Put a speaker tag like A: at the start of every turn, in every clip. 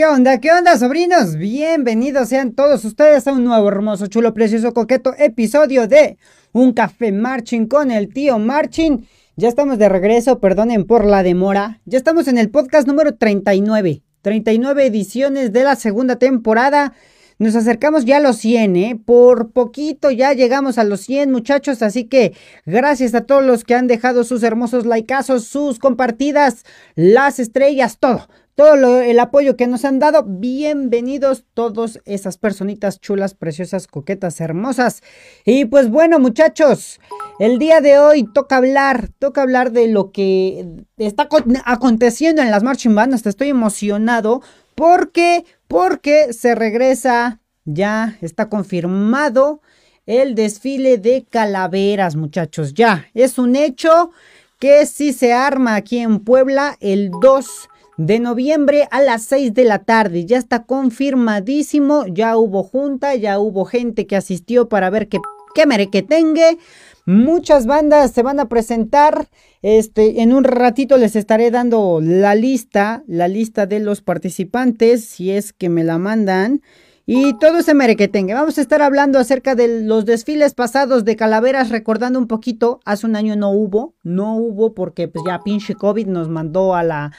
A: ¿Qué onda? ¿Qué onda, sobrinos? Bienvenidos sean todos ustedes a un nuevo hermoso, chulo, precioso, coqueto episodio de Un Café Marching con el tío Marching. Ya estamos de regreso, perdonen por la demora. Ya estamos en el podcast número 39. 39 ediciones de la segunda temporada. Nos acercamos ya a los 100, ¿eh? Por poquito ya llegamos a los 100, muchachos. Así que gracias a todos los que han dejado sus hermosos likeazos, sus compartidas, las estrellas, todo todo el apoyo que nos han dado. Bienvenidos todos esas personitas chulas, preciosas, coquetas, hermosas. Y pues bueno, muchachos, el día de hoy toca hablar, toca hablar de lo que está aconteciendo en las marching bands. Estoy emocionado porque, porque se regresa, ya está confirmado el desfile de calaveras, muchachos. Ya, es un hecho que si se arma aquí en Puebla el 2 de noviembre a las 6 de la tarde. Ya está confirmadísimo, ya hubo junta, ya hubo gente que asistió para ver qué, qué merequetengue. Muchas bandas se van a presentar. Este, en un ratito les estaré dando la lista, la lista de los participantes, si es que me la mandan. Y todo ese merequetengue. Vamos a estar hablando acerca de los desfiles pasados de calaveras, recordando un poquito. Hace un año no hubo, no hubo porque pues ya pinche COVID nos mandó a la,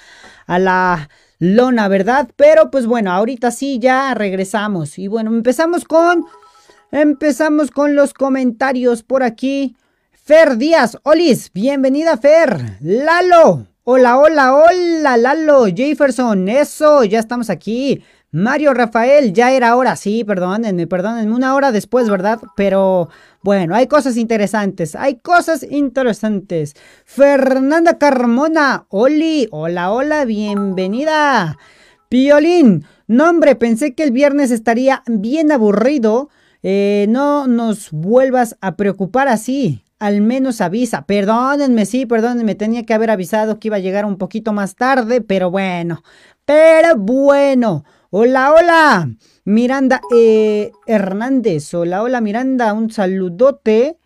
A: a la lona, ¿verdad? Pero pues bueno, ahorita sí ya regresamos. Y bueno, empezamos con, empezamos con los comentarios por aquí. Fer Díaz, Olis, bienvenida Fer. Lalo, hola, hola, hola, Lalo, Jefferson, eso, ya estamos aquí. Mario Rafael, ya era hora, sí, perdónenme, perdónenme, una hora después, ¿verdad? Pero bueno, hay cosas interesantes, hay cosas interesantes. Fernanda Carmona, Oli, hola, hola, bienvenida. Piolín, no hombre, pensé que el viernes estaría bien aburrido. Eh, no nos vuelvas a preocupar así. Al menos avisa. Perdónenme, sí, perdónenme. Tenía que haber avisado que iba a llegar un poquito más tarde, pero bueno. Pero bueno. Hola, hola. Miranda eh, Hernández. Hola, hola Miranda. Un saludote.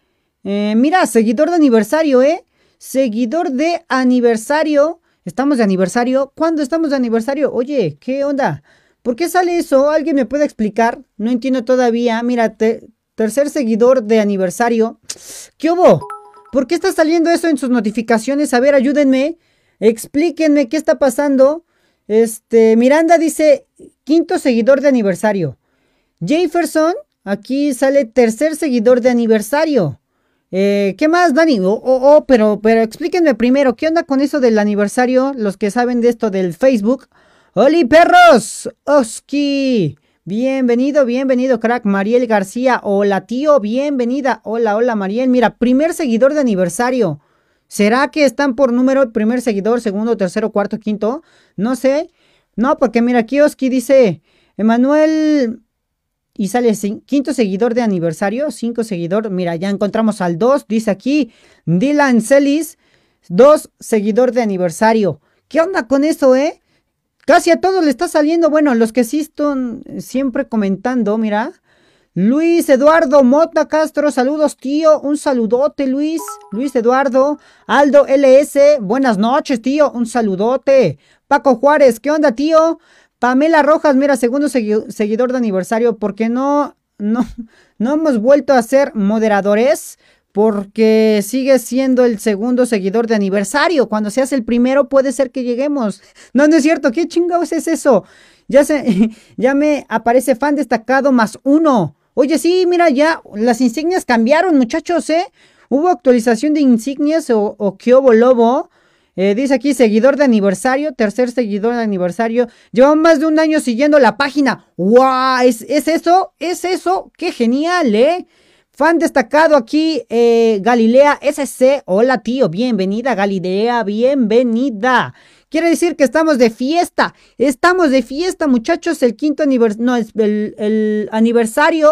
A: Eh, mira, seguidor de aniversario, ¿eh? Seguidor de aniversario. ¿Estamos de aniversario? ¿Cuándo estamos de aniversario? Oye, ¿qué onda? ¿Por qué sale eso? ¿Alguien me puede explicar? No entiendo todavía. Mira, tercer seguidor de aniversario. ¿Qué hubo? ¿Por qué está saliendo eso en sus notificaciones? A ver, ayúdenme. Explíquenme qué está pasando. Este, Miranda dice, quinto seguidor de aniversario. Jefferson, aquí sale tercer seguidor de aniversario. Eh, ¿Qué más, Dani? Oh, oh, oh, pero, pero explíquenme primero, ¿qué onda con eso del aniversario? Los que saben de esto del Facebook. ¡Holi, perros! ¡Oski! Bienvenido, bienvenido, crack. Mariel García. Hola, tío, bienvenida. Hola, hola, Mariel. Mira, primer seguidor de aniversario. ¿Será que están por número primer seguidor, segundo, tercero, cuarto, quinto? No sé. No, porque mira, aquí Oski dice, Emanuel, y sale quinto seguidor de aniversario, cinco seguidor, mira, ya encontramos al dos, dice aquí, Dylan Celis, dos seguidor de aniversario. ¿Qué onda con eso, eh? Casi a todos le está saliendo, bueno, los que sí están siempre comentando, mira, Luis Eduardo Mota Castro, saludos tío, un saludote Luis, Luis Eduardo, Aldo LS, buenas noches tío, un saludote. Paco Juárez, ¿qué onda tío? Pamela Rojas, mira, segundo seguidor de aniversario, porque no, no, no hemos vuelto a ser moderadores, porque sigue siendo el segundo seguidor de aniversario. Cuando seas el primero puede ser que lleguemos. No, no es cierto, ¿qué chingados es eso? Ya, se, ya me aparece fan destacado más uno. Oye, sí, mira, ya las insignias cambiaron, muchachos, ¿eh? Hubo actualización de insignias o, o lobo. Eh, dice aquí, seguidor de aniversario, tercer seguidor de aniversario. Llevamos más de un año siguiendo la página. ¡Wow! ¿Es, ¿Es, eso? ¿Es eso? ¡Qué genial, eh! Fan destacado aquí, eh, Galilea SC. Hola, tío. Bienvenida, Galilea. Bienvenida. Quiere decir que estamos de fiesta. Estamos de fiesta, muchachos. El quinto aniversario. No, es el, aniversario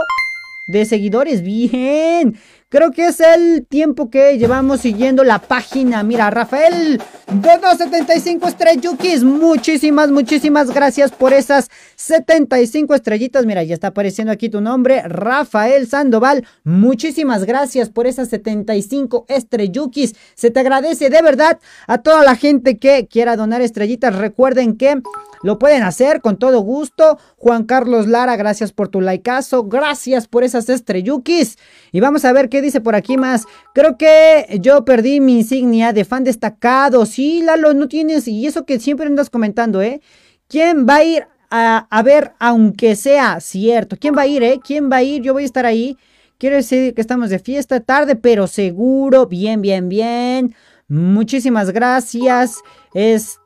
A: de seguidores. Bien. Creo que es el tiempo que llevamos siguiendo la página. Mira, Rafael, 275 estrellukis. Muchísimas, muchísimas gracias por esas 75 estrellitas. Mira, ya está apareciendo aquí tu nombre, Rafael Sandoval. Muchísimas gracias por esas 75 estrellukis. Se te agradece de verdad a toda la gente que quiera donar estrellitas. Recuerden que lo pueden hacer con todo gusto. Juan Carlos Lara, gracias por tu likeazo. Gracias por esas estrellukis. Y vamos a ver qué dice por aquí más. Creo que yo perdí mi insignia de fan destacado. Sí, Lalo, no tienes. Y eso que siempre andas comentando, ¿eh? ¿Quién va a ir a, a ver, aunque sea cierto? ¿Quién va a ir, eh? ¿Quién va a ir? Yo voy a estar ahí. Quiero decir que estamos de fiesta tarde, pero seguro. Bien, bien, bien. Muchísimas gracias. Este,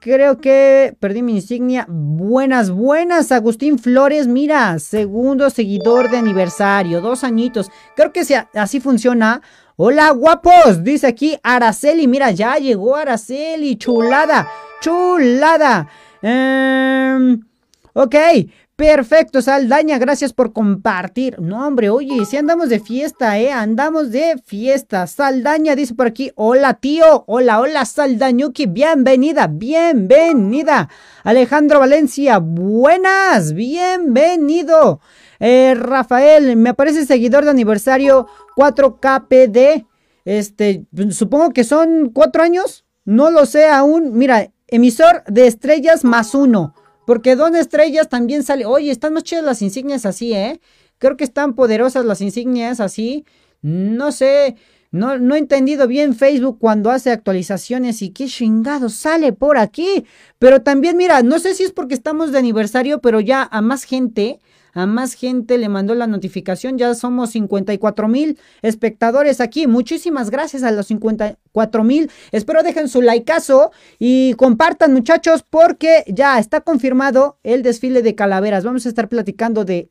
A: creo que perdí mi insignia. Buenas, buenas, Agustín Flores. Mira, segundo seguidor de aniversario, dos añitos. Creo que así funciona. Hola, guapos. Dice aquí Araceli. Mira, ya llegó Araceli. Chulada, chulada. Eh, ok, Perfecto, Saldaña, gracias por compartir. No, hombre, oye, si andamos de fiesta, ¿eh? Andamos de fiesta. Saldaña dice por aquí, hola tío, hola, hola Saldañuki, bienvenida, bienvenida. Alejandro Valencia, buenas, bienvenido. Eh, Rafael, me aparece seguidor de aniversario 4KPD. Este, supongo que son cuatro años. No lo sé aún. Mira, emisor de estrellas más uno. Porque Don Estrellas también sale. Oye, están más chidas las insignias así, ¿eh? Creo que están poderosas las insignias así. No sé. No, no he entendido bien Facebook cuando hace actualizaciones y qué chingado sale por aquí. Pero también, mira, no sé si es porque estamos de aniversario, pero ya a más gente a más gente le mandó la notificación. Ya somos 54 mil espectadores aquí. Muchísimas gracias a los 54 mil. Espero dejen su likeazo y compartan muchachos porque ya está confirmado el desfile de calaveras. Vamos a estar platicando de,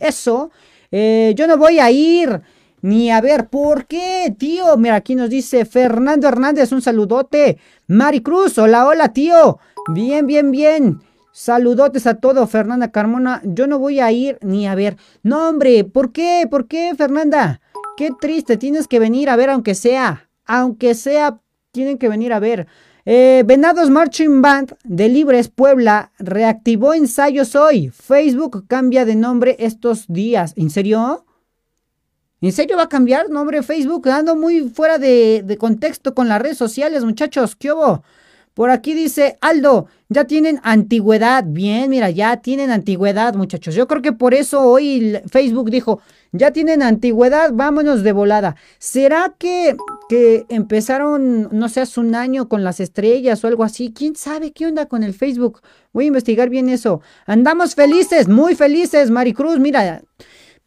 A: eso. Eh, yo no voy a ir. Ni a ver, ¿por qué, tío? Mira, aquí nos dice Fernando Hernández, un saludote. Mari Cruz, hola, hola, tío. Bien, bien, bien. Saludotes a todo, Fernanda Carmona. Yo no voy a ir ni a ver. No, hombre, ¿por qué? ¿Por qué, Fernanda? Qué triste, tienes que venir a ver, aunque sea. Aunque sea, tienen que venir a ver. Eh, Venados Marching Band de Libres Puebla reactivó ensayos hoy. Facebook cambia de nombre estos días. ¿En serio? ¿En serio va a cambiar nombre Facebook? Ando muy fuera de, contexto con las redes sociales, muchachos. ¿Qué hubo? Por aquí dice Aldo, ya tienen antigüedad. Bien, mira, ya tienen antigüedad, muchachos. Yo creo que por eso hoy Facebook dijo, ya tienen antigüedad, vámonos de volada. ¿Será que, que empezaron, no sé, hace un año con las estrellas o algo así? ¿Quién sabe qué onda con el Facebook? Voy a investigar bien eso. Andamos felices, muy felices, Maricruz. Mira,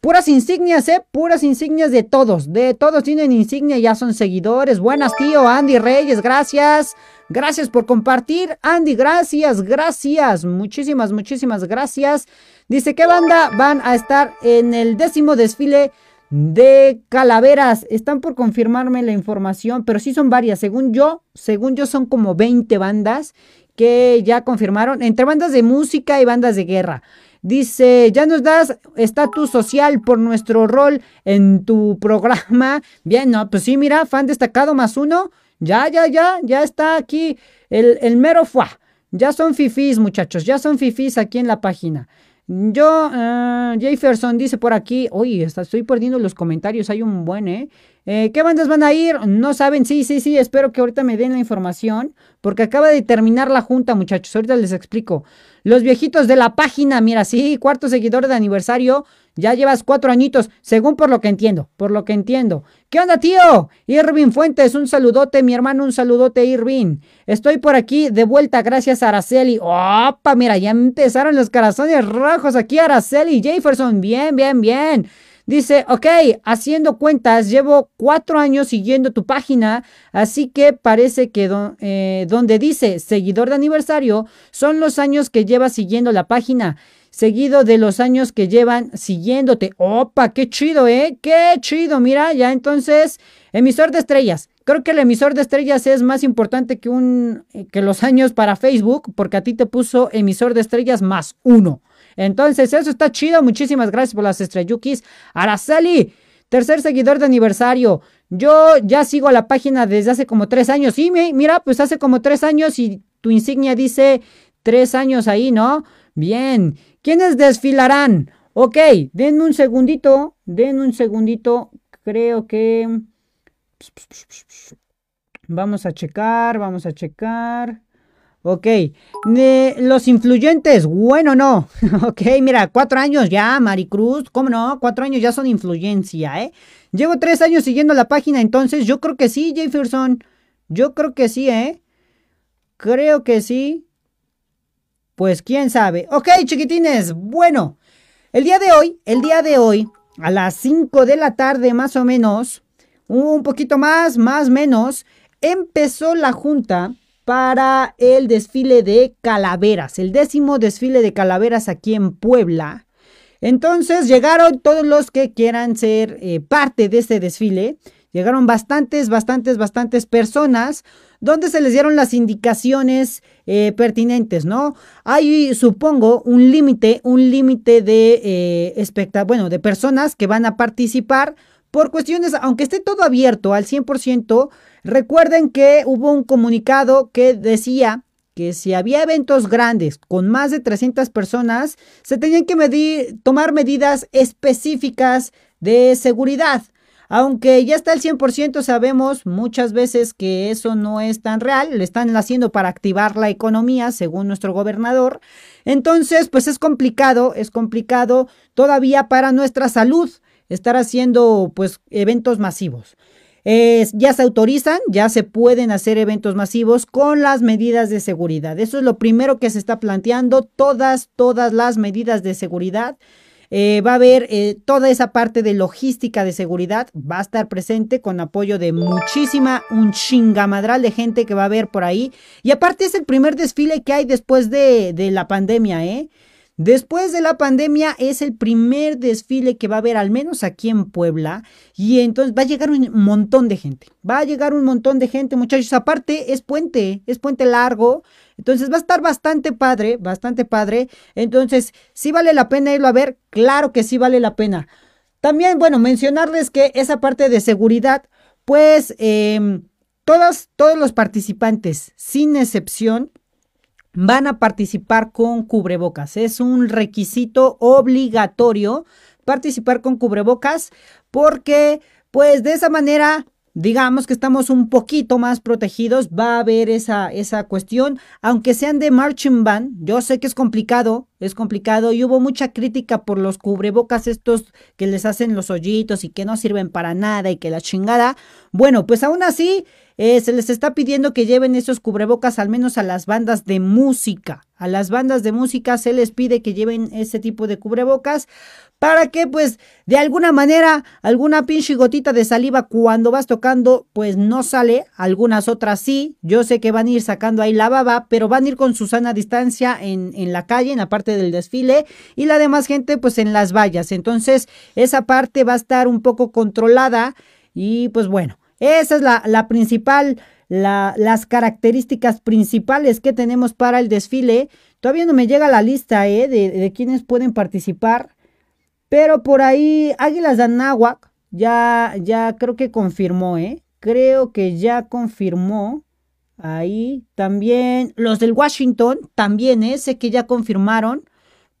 A: Puras insignias, ¿eh? Puras insignias de todos. De todos tienen insignia, ya son seguidores. Buenas, tío. Andy Reyes, gracias. Gracias por compartir. Andy, gracias, gracias. Muchísimas, muchísimas gracias. Dice, ¿qué banda van a estar en el décimo desfile de calaveras? Están por confirmarme la información, pero sí son varias. Según yo, según yo son como 20 bandas que ya confirmaron, entre bandas de música y bandas de guerra. Dice, ya nos das estatus social por nuestro rol en tu programa. Bien, no, pues sí, mira, fan destacado más uno. Ya, ya, ya, ya está aquí el, el mero fuá. Ya son fifís, muchachos, ya son fifís aquí en la página. Yo, uh, Jefferson dice por aquí, oye, estoy perdiendo los comentarios, hay un buen, ¿eh? ¿Eh? ¿Qué bandas van a ir? No saben, sí, sí, sí, espero que ahorita me den la información, porque acaba de terminar la junta, muchachos, ahorita les explico. Los viejitos de la página, mira, sí, cuarto seguidor de aniversario, ya llevas cuatro añitos, según por lo que entiendo, por lo que entiendo. ¿Qué onda, tío? Irving Fuentes, un saludote, mi hermano, un saludote, Irving. Estoy por aquí de vuelta, gracias a Araceli. ¡Opa! Mira, ya empezaron los corazones rojos aquí, Araceli Jefferson. Bien, bien, bien. Dice, ok, haciendo cuentas, llevo cuatro años siguiendo tu página, así que parece que eh, donde dice seguidor de aniversario son los años que llevas siguiendo la página seguido de los años que llevan siguiéndote. ¡Opa! ¡Qué chido, eh! ¡Qué chido! Mira, ya entonces, emisor de estrellas. Creo que el emisor de estrellas es más importante que, un, que los años para Facebook, porque a ti te puso emisor de estrellas más uno. Entonces, eso está chido. Muchísimas gracias por las estrellukis. Araceli, Tercer seguidor de aniversario. Yo ya sigo la página desde hace como tres años. Sí, mira, pues hace como tres años y tu insignia dice tres años ahí, ¿no? Bien. ¿Quiénes desfilarán? Ok, denme un segundito. Denme un segundito. Creo que... Vamos a checar, vamos a checar. Ok, los influyentes, bueno, no. ok, mira, cuatro años ya, Maricruz, ¿cómo no? Cuatro años ya son influencia, ¿eh? Llevo tres años siguiendo la página, entonces yo creo que sí, Jefferson. Yo creo que sí, ¿eh? Creo que sí. Pues quién sabe. Ok, chiquitines, bueno. El día de hoy, el día de hoy, a las 5 de la tarde más o menos, un poquito más, más menos, empezó la junta para el desfile de calaveras, el décimo desfile de calaveras aquí en Puebla. Entonces llegaron todos los que quieran ser eh, parte de este desfile. Llegaron bastantes, bastantes, bastantes personas donde se les dieron las indicaciones eh, pertinentes, ¿no? Hay, supongo, un límite, un límite de, eh, bueno, de personas que van a participar por cuestiones, aunque esté todo abierto al 100%, recuerden que hubo un comunicado que decía que si había eventos grandes con más de 300 personas, se tenían que medir, tomar medidas específicas de seguridad. Aunque ya está el 100%, sabemos muchas veces que eso no es tan real, lo están haciendo para activar la economía, según nuestro gobernador. Entonces, pues es complicado, es complicado todavía para nuestra salud estar haciendo pues eventos masivos. Ya se autorizan, ya se pueden hacer eventos masivos con las medidas de seguridad. Eso es lo primero que se está planteando, todas, todas las medidas de seguridad. Eh, va a haber eh, toda esa parte de logística de seguridad, va a estar presente con apoyo de muchísima, un chingamadral de gente que va a haber por ahí. Y aparte es el primer desfile que hay después de, de la pandemia, ¿eh? Después de la pandemia es el primer desfile que va a haber al menos aquí en Puebla y entonces va a llegar un montón de gente. Va a llegar un montón de gente, muchachos. Aparte es puente, es puente largo. Entonces va a estar bastante padre, bastante padre. Entonces, ¿sí vale la pena irlo a ver? Claro que sí vale la pena. También, bueno, mencionarles que esa parte de seguridad, pues todos, todos los participantes, sin excepción, van a participar con cubrebocas. Es un requisito obligatorio participar con cubrebocas porque pues de esa manera digamos que estamos un poquito más protegidos, va a haber esa, esa cuestión, aunque sean de marching band, yo sé que es complicado, es complicado y hubo mucha crítica por los cubrebocas estos que les hacen los hoyitos y que no sirven para nada y que la chingada, bueno, pues aún así eh, se les está pidiendo que lleven esos cubrebocas al menos a las bandas de música. A las bandas de música se les pide que lleven ese tipo de cubrebocas para que pues de alguna manera alguna pinche gotita de saliva cuando vas tocando pues no sale, algunas otras sí, yo sé que van a ir sacando ahí la baba, pero van a ir con su sana distancia en, en la calle, en la parte del desfile y la demás gente pues en las vallas, entonces esa parte va a estar un poco controlada y pues bueno, esa es la, la principal, la, las características principales que tenemos para el desfile. Todavía no me llega la lista ¿eh? de, quienes pueden participar. Pero por ahí Águilas de Anáhuac ya, ya creo que confirmó, ¿eh? Creo que ya confirmó. Ahí también los del Washington, también, ¿eh? Sé que ya confirmaron.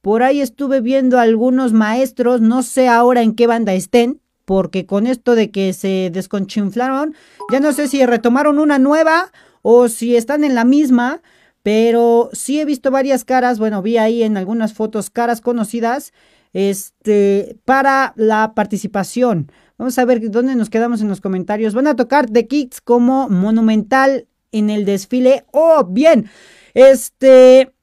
A: Por ahí estuve viendo algunos maestros, no sé ahora en qué banda estén, porque con esto de que se desconchinflaron, ya no sé si retomaron una nueva o si están en la misma, pero sí he visto varias caras, bueno, vi ahí en algunas fotos caras conocidas este, para la participación. Vamos a ver dónde nos quedamos en los comentarios. Van a tocar The Kids como monumental en el desfile. Oh, bien. Este,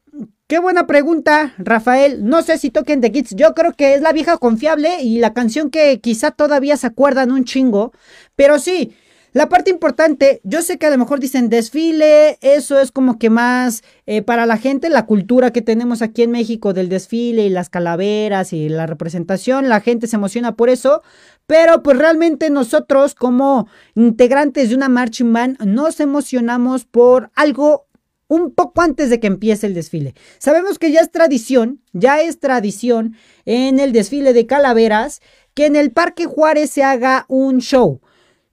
A: Qué buena pregunta, Rafael. No sé si toquen The Kids. Yo creo que es la vieja confiable y la canción que quizá todavía se acuerdan un chingo. Pero sí, la parte importante, yo sé que a lo mejor dicen desfile, eso es como que más eh, para la gente, la cultura que tenemos aquí en México del desfile y las calaveras y la representación, la gente se emociona por eso, pero pues realmente nosotros como integrantes de una marching band nos emocionamos por algo un poco antes de que empiece el desfile. Sabemos que ya es tradición, ya es tradición en el desfile de calaveras que en el Parque Juárez se haga un show.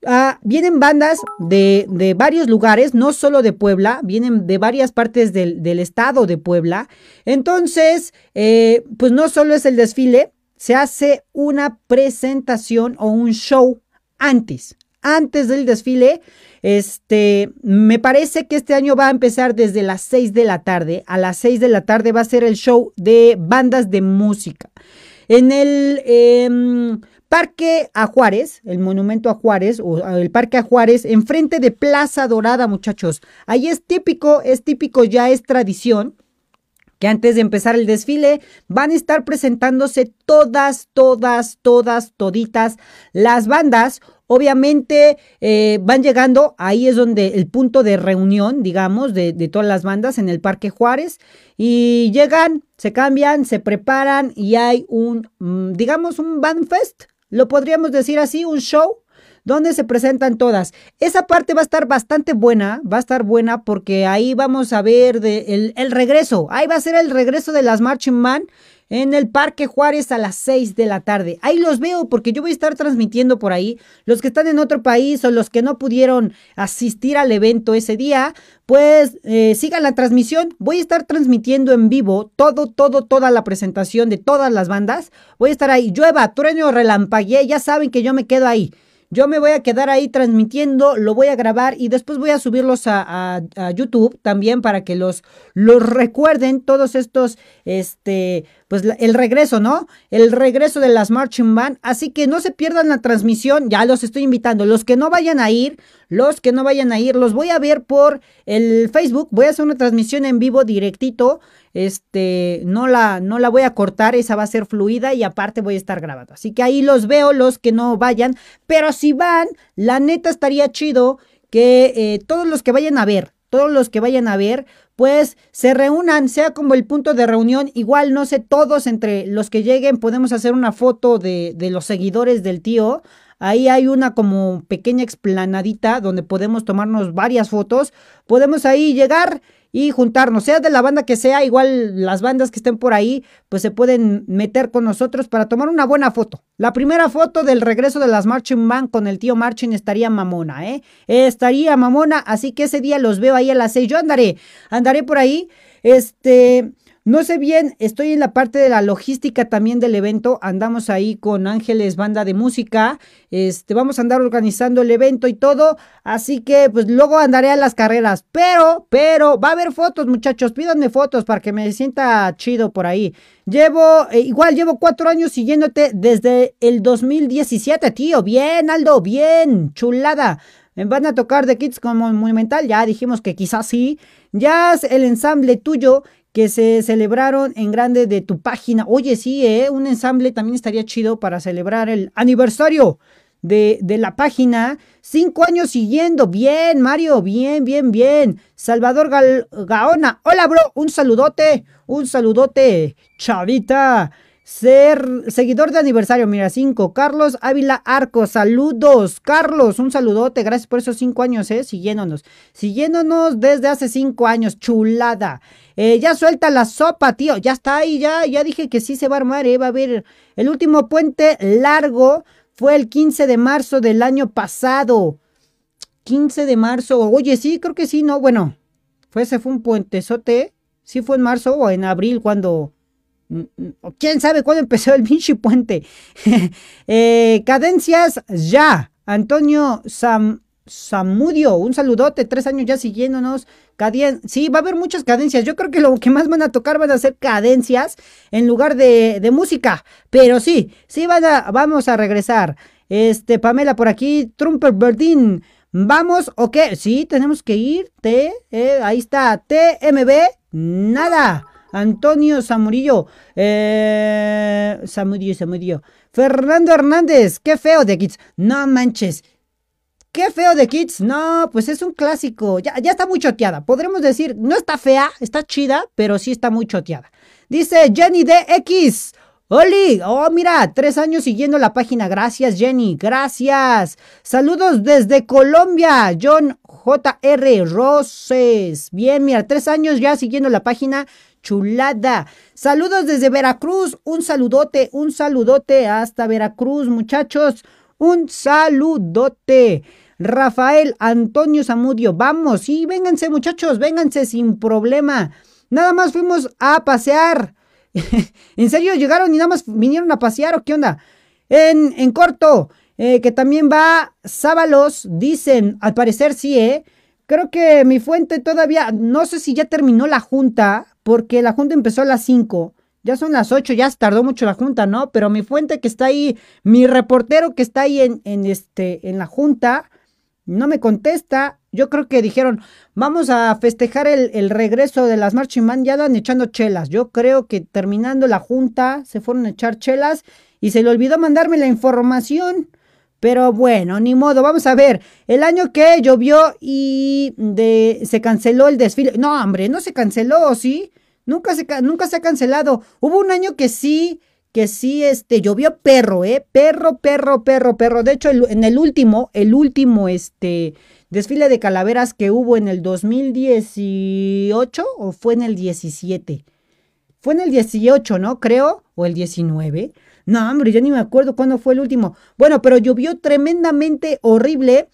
A: Ah, vienen bandas de, de, varios lugares, no solo de Puebla, vienen de varias partes del, del estado de Puebla. Entonces, eh, pues no solo es el desfile, se hace una presentación o un show antes, antes del desfile. Este, me parece que este año va a empezar desde las 6 de la tarde. A las 6 de la tarde va a ser el show de bandas de música. En el em, Parque a Juárez, el monumento a Juárez, o el Parque a Juárez, enfrente de Plaza Dorada, muchachos. Ahí es típico, es típico, ya es tradición que antes de empezar el desfile van a estar presentándose todas, todas, todas, toditas las bandas. Obviamente eh, van llegando, ahí es donde el punto de reunión, digamos, de, de, todas las bandas en el Parque Juárez. Y llegan, se cambian, se preparan y hay un, mm, digamos, un band fest, lo podríamos decir así, un show donde se presentan todas. Esa parte va a estar bastante buena, va a estar buena porque ahí vamos a ver de el, regreso, ahí va a ser el regreso de las Marching Man en el Parque Juárez a las 6 de la tarde. Ahí los veo porque yo voy a estar transmitiendo por ahí. Los que están en otro país o los que no pudieron asistir al evento ese día, pues eh, sigan la transmisión. Voy a estar transmitiendo en vivo todo, todo, toda la presentación de todas las bandas. Voy a estar ahí. Llueva, trueno, relampaguee. Ya saben que yo me quedo ahí. Yo me voy a quedar ahí transmitiendo, lo voy a grabar y después voy a subirlos a, YouTube también para que los, los recuerden todos estos, este, pues el regreso, ¿no? El regreso de las Marching Band. Así que no se pierdan la transmisión, ya los estoy invitando. Los que no vayan a ir, los que no vayan a ir, los voy a ver por el Facebook. Voy a hacer una transmisión en vivo directito este, no la, no la voy a cortar, esa va a ser fluida y aparte voy a estar grabando. Así que ahí los veo, los que no vayan, pero si van, la neta estaría chido que eh, todos los que vayan a ver, todos los que vayan a ver, pues se reúnan, sea como el punto de reunión, igual no sé, todos entre los que lleguen podemos hacer una foto de, de los seguidores del tío. Ahí hay una como pequeña explanadita donde podemos tomarnos varias fotos. Podemos ahí llegar y juntarnos, sea de la banda que sea, igual las bandas que estén por ahí, pues se pueden meter con nosotros para tomar una buena foto. La primera foto del regreso de las Marching Band con el tío Marching estaría mamona, ¿eh? Estaría mamona, así que ese día los veo ahí a las seis. Yo andaré, andaré por ahí, este... No sé bien, estoy en la parte de la logística también del evento. Andamos ahí con Ángeles Banda de Música. Este, vamos a andar organizando el evento y todo. Así que, pues luego andaré a las carreras. Pero, pero, va a haber fotos, muchachos. Pídanme fotos para que me sienta chido por ahí. Llevo, eh, igual llevo cuatro años siguiéndote desde el 2017, tío. Bien, Aldo, bien, chulada. Van a tocar de Kids como Monumental. Ya dijimos que quizás sí. Ya el ensamble tuyo que se celebraron en grande de tu página. Oye, sí, ¿eh? un ensamble también estaría chido para celebrar el aniversario de, de, la página. Cinco años siguiendo. Bien, Mario. Bien, bien, bien. Salvador Gaona. Hola, bro. Un saludote. Un saludote. Chavita. Ser seguidor de aniversario, mira, cinco. Carlos Ávila Arco, saludos. Carlos, un saludote. Gracias por esos cinco años, eh, siguiéndonos. Siguiéndonos desde hace cinco años, chulada. Eh, ya suelta la sopa, tío. Ya está ahí, ya, ya dije que sí se va a armar, eh. Va a haber el último puente largo. Fue el 15 de marzo del año pasado. 15 de marzo. Oye, sí, creo que sí, no. Bueno, fue, ese fue un puentezote. Sí fue en marzo o en abril cuando ¿Quién sabe cuándo empezó el pinche puente? Eh, cadencias ya. Antonio Sam, Samudio, un saludote, tres años ya siguiéndonos. Sí, va a haber muchas cadencias. Yo creo que lo que más van a tocar van a ser cadencias en lugar de, de música. Pero sí, sí vamos a regresar. Este, Pamela por aquí, Trumper Berdín. ¿Vamos o qué? Sí, tenemos que ir. T, eh, ahí está, TMB, nada. Antonio Zamurillo. Eh, Zamurillo. Fernando Hernández. Qué feo de Kids. No manches. Qué feo de Kids. No, pues es un clásico. Ya, ya está muy choteada. Podremos decir, no está fea, está chida, pero sí está muy choteada. Dice Jenny DX. Oli, oh mira, tres años siguiendo la página. Gracias Jenny, gracias. Saludos desde Colombia, John JR Roses. Bien, mira, tres años ya siguiendo la página chulada. Saludos desde Veracruz, un saludote, un saludote hasta Veracruz, muchachos. Un saludote. Rafael Antonio Zamudio, vamos, sí, vénganse muchachos, vénganse sin problema. Nada más fuimos a pasear. ¿En serio llegaron y nada más vinieron a pasear o qué onda? En, en corto, eh, que también va Sábalos, dicen, al parecer sí, ¿eh? Creo que mi fuente todavía, no sé si ya terminó la junta, porque la junta empezó a las 5. Ya son las 8, ya tardó mucho la junta, ¿no? Pero mi fuente que está ahí, mi reportero que está ahí en, en, este, en la junta, no me contesta. Yo creo que dijeron, vamos a festejar el, regreso de las Marching Man. Ya van echando chelas. Yo creo que terminando la junta se fueron a echar chelas y se le olvidó mandarme la información. Pero bueno, ni modo, vamos a ver. El año que llovió y de, se canceló el desfile. No, hombre, no se canceló, ¿sí? Nunca se, nunca se ha cancelado. Hubo un año que sí, que sí, este, llovió perro, ¿eh? Perro, perro, perro, perro. De hecho, en el último, el último, este, desfile de calaveras que hubo en el 2018 o fue en el 17. Fue en el 18, ¿no? Creo, o el 19. No, hombre, yo ni me acuerdo cuándo fue el último. Bueno, pero llovió tremendamente horrible.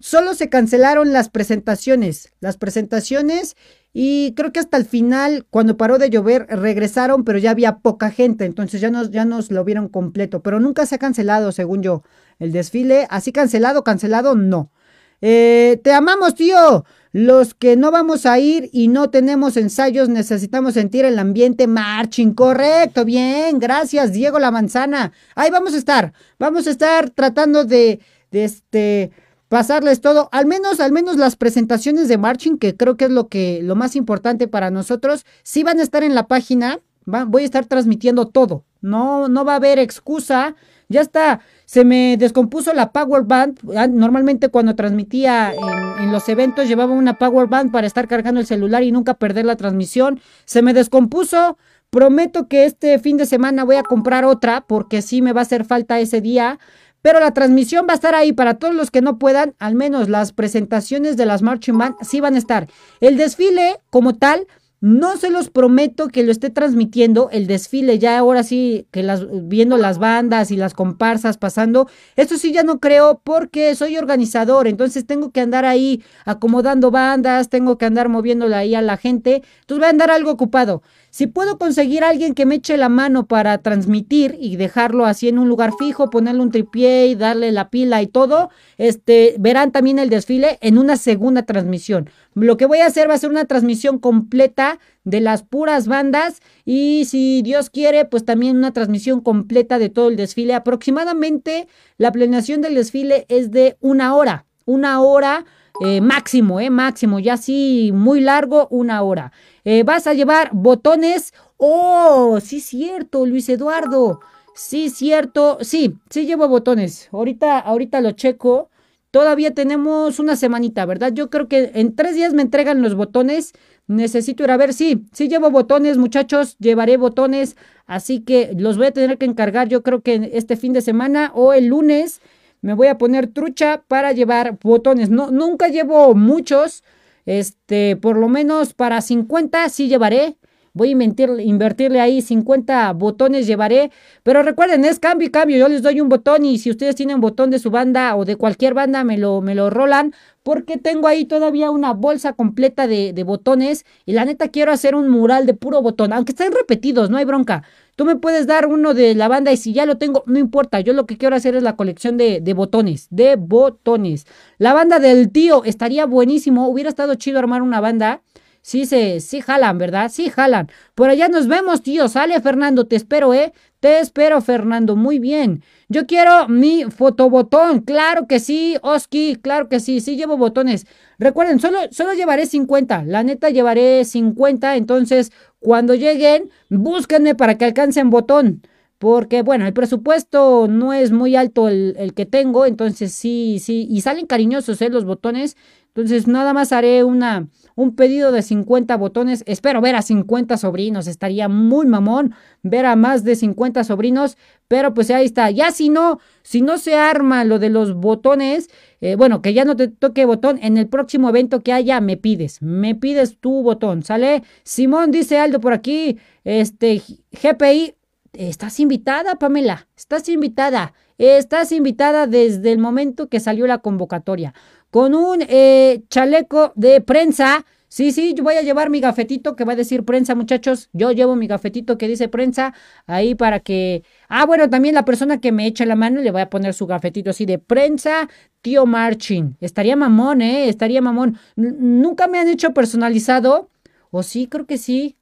A: Solo se cancelaron las presentaciones. Las presentaciones y creo que hasta el final, cuando paró de llover, regresaron, pero ya había poca gente. Entonces ya nos, ya nos lo vieron completo. Pero nunca se ha cancelado, según yo, el desfile. Así cancelado, cancelado, no. Eh, te amamos, tío. Los que no vamos a ir y no tenemos ensayos, necesitamos sentir el ambiente marching. Correcto, bien, gracias, Diego La Manzana. Ahí vamos a estar. Vamos a estar tratando de, de este pasarles todo, al menos, al menos las presentaciones de marching, que creo que es lo que, lo más importante para nosotros, sí van a estar en la página, voy a estar transmitiendo todo, no, no va a haber excusa, ya está, se me descompuso la Power Band. Ah, normalmente cuando transmitía en, los eventos llevaba una Power Band para estar cargando el celular y nunca perder la transmisión. Se me descompuso. Prometo que este fin de semana voy a comprar otra porque sí me va a hacer falta ese día. Pero la transmisión va a estar ahí para todos los que no puedan, al menos las presentaciones de las Marching Band sí van a estar. El desfile como tal no se los prometo que lo esté transmitiendo el desfile, ya ahora sí que las viendo las bandas y las comparsas pasando, esto sí ya no creo porque soy organizador, entonces tengo que andar ahí acomodando bandas, tengo que andar moviéndole ahí a la gente, entonces voy a andar algo ocupado. Si puedo conseguir a alguien que me eche la mano para transmitir y dejarlo así en un lugar fijo, ponerle un tripié y darle la pila y todo, este, verán también el desfile en una segunda transmisión. Lo que voy a hacer va a ser una transmisión completa de las puras bandas y si Dios quiere, pues también una transmisión completa de todo el desfile. Aproximadamente la planeación del desfile es de una hora, una hora eh, máximo, eh, máximo, ya sí, muy largo, una hora. Eh, vas a llevar botones. Oh, sí, cierto, Luis Eduardo. Sí, cierto. Sí, sí llevo botones. Ahorita, ahorita lo checo. Todavía tenemos una semanita, ¿verdad? Yo creo que en tres días me entregan los botones. Necesito ir a ver. Sí, sí llevo botones, muchachos. Llevaré botones. Así que los voy a tener que encargar. Yo creo que este fin de semana o el lunes me voy a poner trucha para llevar botones. No, nunca llevo muchos. Este, por lo menos para 50 sí llevaré. Voy a invertirle ahí 50 botones llevaré. Pero recuerden, es cambio y cambio. Yo les doy un botón y si ustedes tienen botón de su banda o de cualquier banda, me lo, me lo rolan. Porque tengo ahí todavía una bolsa completa de, de botones. Y la neta quiero hacer un mural de puro botón. Aunque estén repetidos, no hay bronca. Tú me puedes dar uno de la banda y si ya lo tengo, no importa. Yo lo que quiero hacer es la colección de, de, botones, de botones. La banda del tío estaría buenísimo. Hubiera estado chido armar una banda. Sí, se, sí jalan, ¿verdad? Sí jalan. Por allá nos vemos, tío. Sale, Fernando. Te espero, ¿eh? Te espero, Fernando. Muy bien. Yo quiero mi fotobotón. Claro que sí, Oski. Claro que sí. Sí llevo botones. Recuerden, solo, solo llevaré 50. La neta llevaré 50. Entonces, cuando lleguen, búsquenme para que alcancen botón. porque bueno, el presupuesto no es muy alto el, que tengo, entonces sí, sí, y salen cariñosos ¿eh? los botones, entonces nada más haré una, un pedido de 50 botones, espero ver a 50 sobrinos, estaría muy mamón ver a más de 50 sobrinos, pero pues ahí está, ya si no, si no se arma lo de los botones, eh, bueno, que ya no te toque botón, en el próximo evento que haya me pides, me pides tu botón, ¿sale? Simón dice Aldo por aquí, este, GPI Estás invitada, Pamela. Estás invitada. Estás invitada desde el momento que salió la convocatoria. Con un eh, chaleco de prensa. Sí, sí, yo voy a llevar mi gafetito que va a decir prensa, muchachos. Yo llevo mi gafetito que dice prensa ahí para que... Ah, bueno, también la persona que me echa la mano le voy a poner su gafetito así de prensa, tío Marchin. Estaría mamón, ¿eh? Estaría mamón. nunca me han hecho personalizado. O sí, creo que sí.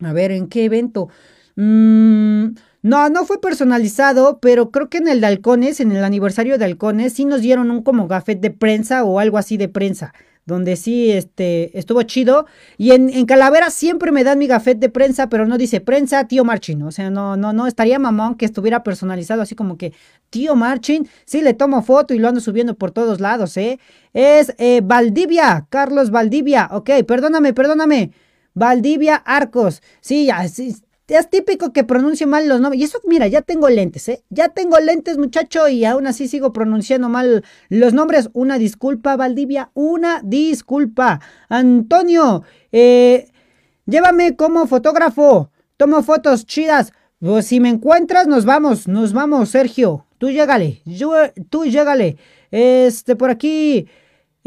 A: A ver, ¿en qué evento? Mm, no, no fue personalizado, pero creo que en el de Halcones, en el aniversario de Halcones, sí nos dieron un como gafet de prensa o algo así de prensa, donde sí este, estuvo chido. Y en, Calavera siempre me dan mi gafet de prensa, pero no dice prensa tío Marchin. O sea, no, no, no, estaría mamón que estuviera personalizado así como que tío Marchin. Sí, le tomo foto y lo ando subiendo por todos lados, ¿eh? Es eh, Valdivia, Carlos Valdivia. Ok, perdóname, perdóname. Valdivia Arcos. Sí, ya, sí, es típico que pronuncie mal los nombres. Y eso, mira, ya tengo lentes, ¿eh? Ya tengo lentes, muchacho, y aún así sigo pronunciando mal los nombres. Una disculpa, Valdivia, una disculpa. Antonio, eh, llévame como fotógrafo. Tomo fotos chidas. Pues si me encuentras, nos vamos, nos vamos, Sergio. Tú llégale, yo, tú llégale. Este, por aquí.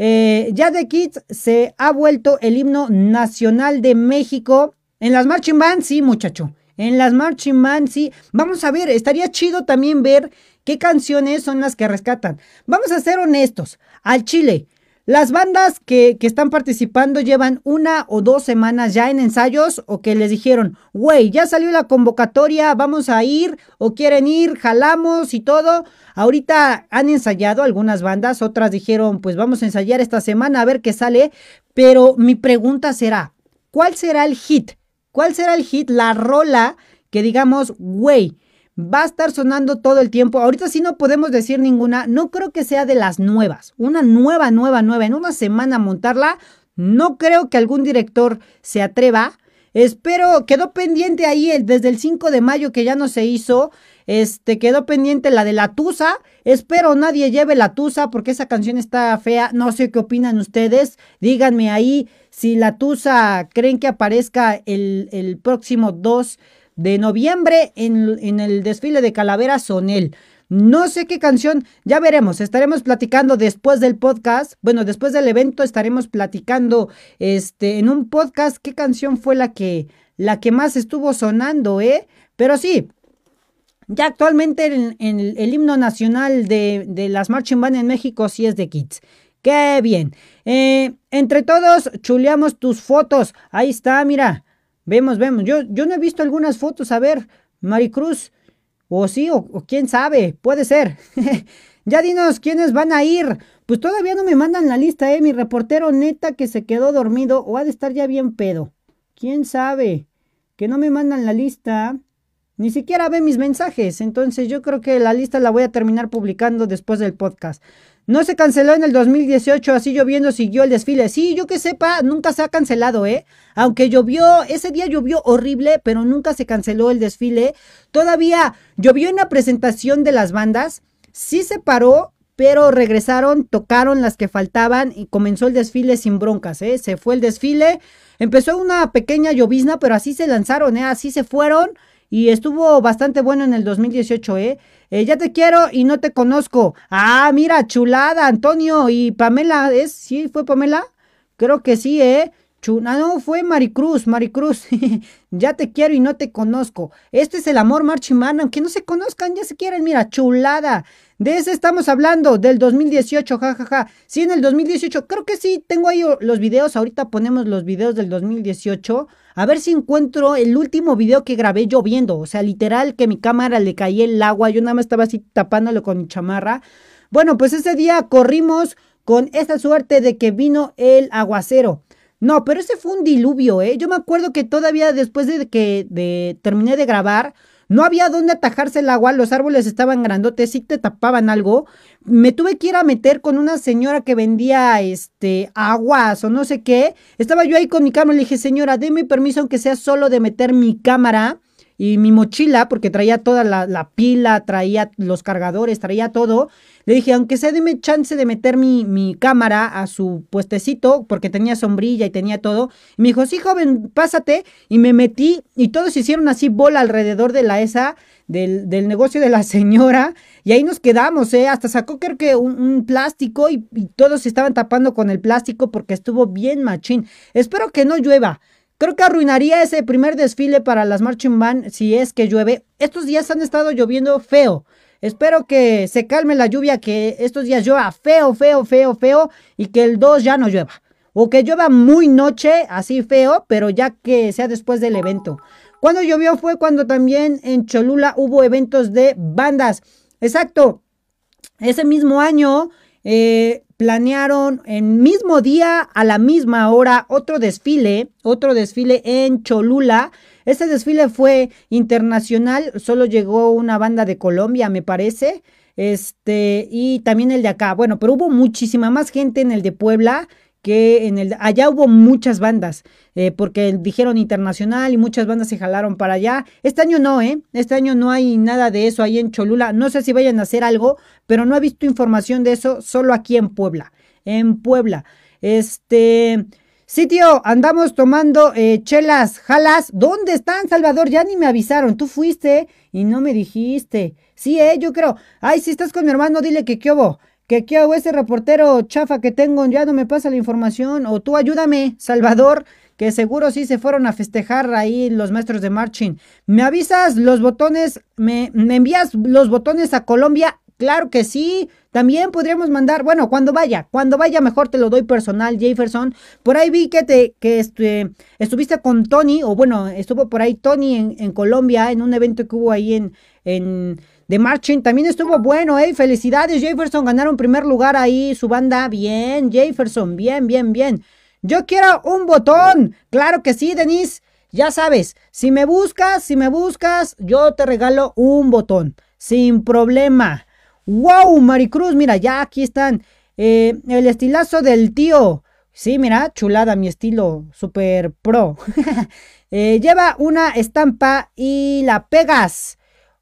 A: Eh, ya de Kids se ha vuelto el himno nacional de México en las marching bands, sí, muchacho. En las marching bands, sí. Vamos a ver, estaría chido también ver qué canciones son las que rescatan. Vamos a ser honestos. Al Chile, las bandas que, que, están participando llevan una o dos semanas ya en ensayos o que les dijeron, güey, ya salió la convocatoria, vamos a ir o quieren ir, jalamos y todo. Ahorita han ensayado algunas bandas, otras dijeron, pues vamos a ensayar esta semana a ver qué sale. Pero mi pregunta será, ¿cuál será el hit? ¿Cuál será el hit? La rola que digamos, güey, va a estar sonando todo el tiempo. Ahorita sí no podemos decir ninguna. No creo que sea de las nuevas. Una nueva, nueva, nueva. En una semana montarla. No creo que algún director se atreva. Espero, quedó pendiente ahí el, desde el 5 de mayo que ya no se hizo. Este, quedó pendiente la de la Tusa. Espero nadie lleve la Tusa porque esa canción está fea. No sé qué opinan ustedes. Díganme ahí si la Tusa creen que aparezca el, próximo 2 de noviembre en, en el desfile de Calavera Sonel. No sé qué canción, ya veremos, estaremos platicando después del podcast, bueno, después del evento estaremos platicando este en un podcast qué canción fue la que la que más estuvo sonando, ¿eh? Pero sí, ya actualmente en, el himno nacional de, de, las marching band en México sí es de Kids. ¡Qué bien! Eh, entre todos chuleamos tus fotos. Ahí está, mira. Vemos, vemos. Yo, yo no he visto algunas fotos. A ver, Maricruz. O sí, o, quién sabe. Puede ser. ya dinos quiénes van a ir. Pues todavía no me mandan la lista, eh. Mi reportero neta que se quedó dormido o ha de estar ya bien pedo. ¿Quién sabe? Que no me mandan la lista. Ni siquiera ve mis mensajes, entonces yo creo que la lista la voy a terminar publicando después del podcast. No se canceló en el 2018, así lloviendo siguió el desfile. Sí, yo que sepa, nunca se ha cancelado, ¿eh? Aunque llovió, ese día llovió horrible, pero nunca se canceló el desfile. Todavía llovió en la presentación de las bandas, sí se paró, pero regresaron, tocaron las que faltaban y comenzó el desfile sin broncas, ¿eh? Se fue el desfile, empezó una pequeña llovizna, pero así se lanzaron, ¿eh? Así se fueron y estuvo bastante bueno en el 2018, ¿eh? ¿Eh? Ya te quiero y no te conozco. Ah, mira, chulada, Antonio y Pamela, ¿es? ¿Sí fue Pamela? Creo que sí, ¿eh? Chula, no, fue Maricruz, Maricruz. ya te quiero y no te conozco. Este es el amor marchimán, aunque no se conozcan, ya se quieren, mira, chulada. De ese estamos hablando, del 2018, jajaja. Ja, ja. Sí, en el 2018, creo que sí, tengo ahí los videos, ahorita ponemos los videos del 2018. A ver si encuentro el último video que grabé lloviendo. O sea, literal que mi cámara le caía el agua. Yo nada más estaba así tapándolo con mi chamarra. Bueno, pues ese día corrimos con esta suerte de que vino el aguacero. No, pero ese fue un diluvio, ¿eh? Yo me acuerdo que todavía después de que terminé de grabar, no había dónde atajarse el agua, los árboles estaban grandotes, sí te tapaban algo. Me tuve que ir a meter con una señora que vendía este aguas o no sé qué. Estaba yo ahí con mi cámara, le dije, señora, deme permiso aunque sea solo de meter mi cámara y mi mochila, porque traía toda la, pila, traía los cargadores, traía todo. Le dije, aunque sea, deme chance de meter mi, mi, cámara a su puestecito, porque tenía sombrilla y tenía todo. Y me dijo, sí, joven, pásate. Y me metí y todos hicieron así bola alrededor de la esa, del, del negocio de la señora. Y ahí nos quedamos, ¿eh? Hasta sacó creo que un, plástico y, y todos se estaban tapando con el plástico porque estuvo bien machín. Espero que no llueva. Creo que arruinaría ese primer desfile para las Marching Band si es que llueve. Estos días han estado lloviendo feo. Espero que se calme la lluvia, que estos días llueva feo, feo, feo, feo y que el 2 ya no llueva. O que llueva muy noche, así feo, pero ya que sea después del evento. Cuando llovió fue cuando también en Cholula hubo eventos de bandas. Exacto. Ese mismo año eh, planearon en mismo día, a la misma hora, otro desfile, otro desfile en Cholula. Este desfile fue internacional, solo llegó una banda de Colombia, me parece. Este, y también el de acá. Bueno, pero hubo muchísima más gente en el de Puebla que en el allá hubo muchas bandas eh, porque dijeron internacional y muchas bandas se jalaron para allá este año no eh este año no hay nada de eso ahí en Cholula no sé si vayan a hacer algo pero no he visto información de eso solo aquí en Puebla en Puebla este Sí, tío, andamos tomando eh, chelas, jalas. ¿Dónde están, Salvador? Ya ni me avisaron. Tú fuiste y no me dijiste. Sí, eh, yo creo. Ay, si estás con mi hermano, dile que qué que qué hago ese reportero chafa que tengo, ya no me pasa la información, o tú ayúdame, Salvador, que seguro sí se fueron a festejar ahí los maestros de marching. ¿Me avisas los botones? ¿Me, me envías los botones a Colombia? Claro que sí. También podríamos mandar, bueno, cuando vaya, cuando vaya mejor te lo doy personal, Jefferson. Por ahí vi que te, que este, estuviste con Tony, o bueno, estuvo por ahí Tony en, en Colombia, en un evento que hubo ahí en, en de Marching. También estuvo bueno, ¿eh? Felicidades, Jefferson. Ganaron primer lugar ahí su banda. Bien, Jefferson. Bien, bien, bien. Yo quiero un botón. Claro que sí, Denise. Ya sabes, si me buscas, si me buscas, yo te regalo un botón. Sin problema. ¡Wow, Maricruz! Mira, ya aquí están. Eh, el estilazo del tío. Sí, mira, chulada, mi estilo super pro. Eh, lleva una estampa y la pegas.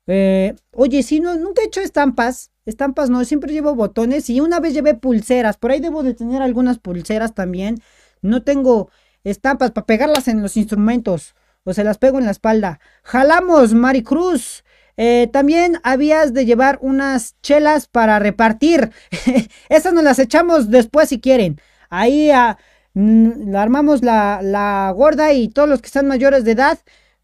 A: Eh, oye, sí, no, nunca he hecho estampas. Estampas no, siempre llevo botones y una vez llevé pulseras. Por ahí debo de tener algunas pulseras también. No tengo estampas para pegarlas en los instrumentos o se las pego en la espalda. Jalamos, Maricruz. Eh, también habías de llevar unas chelas para repartir. Esas nos las echamos después si quieren. Ahí ah, mm, armamos la, la gorda y todos los que están mayores de edad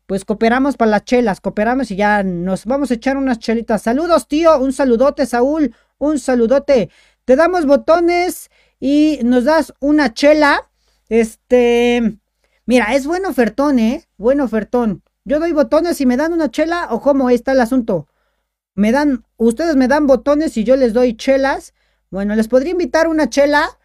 A: pues cooperamos para las chelas, cooperamos y ya nos vamos a echar unas chelitas. Saludos, tío, un saludote, Saúl, un saludote. Te damos botones y nos das una chela. Este, mira, es buen ofertón, ¿eh? Buen ofertón. Yo doy botones y me dan una chela o cómo está el asunto. Me dan, ustedes me dan botones y yo les doy chelas. Bueno, les podría invitar una chela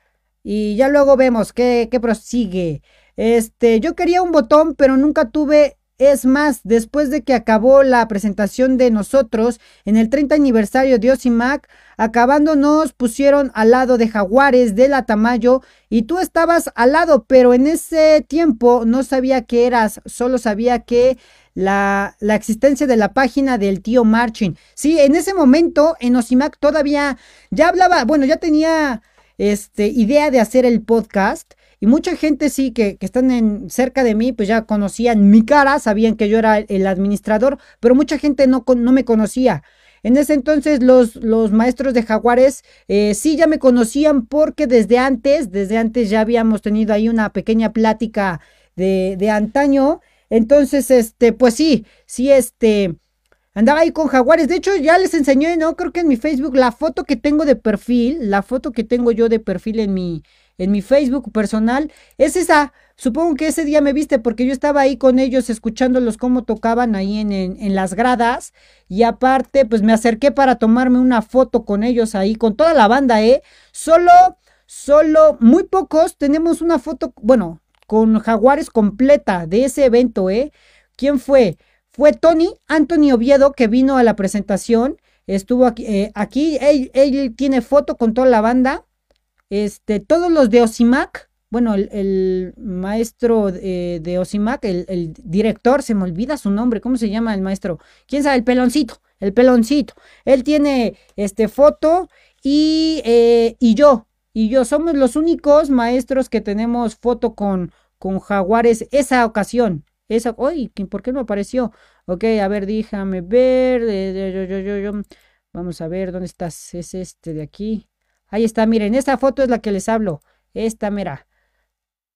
A: y ya luego vemos qué, qué prosigue. Este, yo quería un botón, pero nunca tuve es más, después de que acabó la presentación de nosotros en el 30 aniversario de Osimac, acabando nos pusieron al lado de Jaguares de la Tamayo y tú estabas al lado, pero en ese tiempo no sabía que eras, solo sabía que la, la, existencia de la página del tío Marching. Sí, en ese momento en Osimac todavía ya hablaba, bueno, ya tenía este, idea de hacer el podcast y mucha gente sí que, que están en, cerca de mí, pues ya conocían mi cara, sabían que yo era el administrador, pero mucha gente no, no me conocía. En ese entonces los, los maestros de Jaguares eh, sí ya me conocían porque desde antes, desde antes ya habíamos tenido ahí una pequeña plática de, de antaño. Entonces, este, pues sí, sí, este, andaba ahí con Jaguares. De hecho, ya les enseñé, ¿no? Creo que en mi Facebook, la foto que tengo de perfil, la foto que tengo yo de perfil en mi, en mi Facebook personal, es esa. Supongo que ese día me viste porque yo estaba ahí con ellos escuchándolos cómo tocaban ahí en, en, las gradas y aparte pues me acerqué para tomarme una foto con ellos ahí, con toda la banda, ¿eh? Solo, solo, muy pocos tenemos una foto, bueno, con Jaguares completa de ese evento, ¿eh? ¿Quién fue? fue Tony, Anthony Oviedo, que vino a la presentación. Estuvo aquí, eh, aquí él, tiene foto con toda la banda. Este, todos los de Osimac, bueno, el, maestro de, de Osimac, el, director, se me olvida su nombre, ¿cómo se llama el maestro? ¿Quién sabe? El peloncito, el peloncito. Él tiene este foto y, eh, y yo, y yo somos los únicos maestros que tenemos foto con, con jaguares esa ocasión. Esa, uy, ¿por qué no apareció? Ok, a ver, déjame ver. Vamos a ver, ¿dónde estás? Es este de aquí. Ahí está, miren, esta foto es la que les hablo. Esta, mira.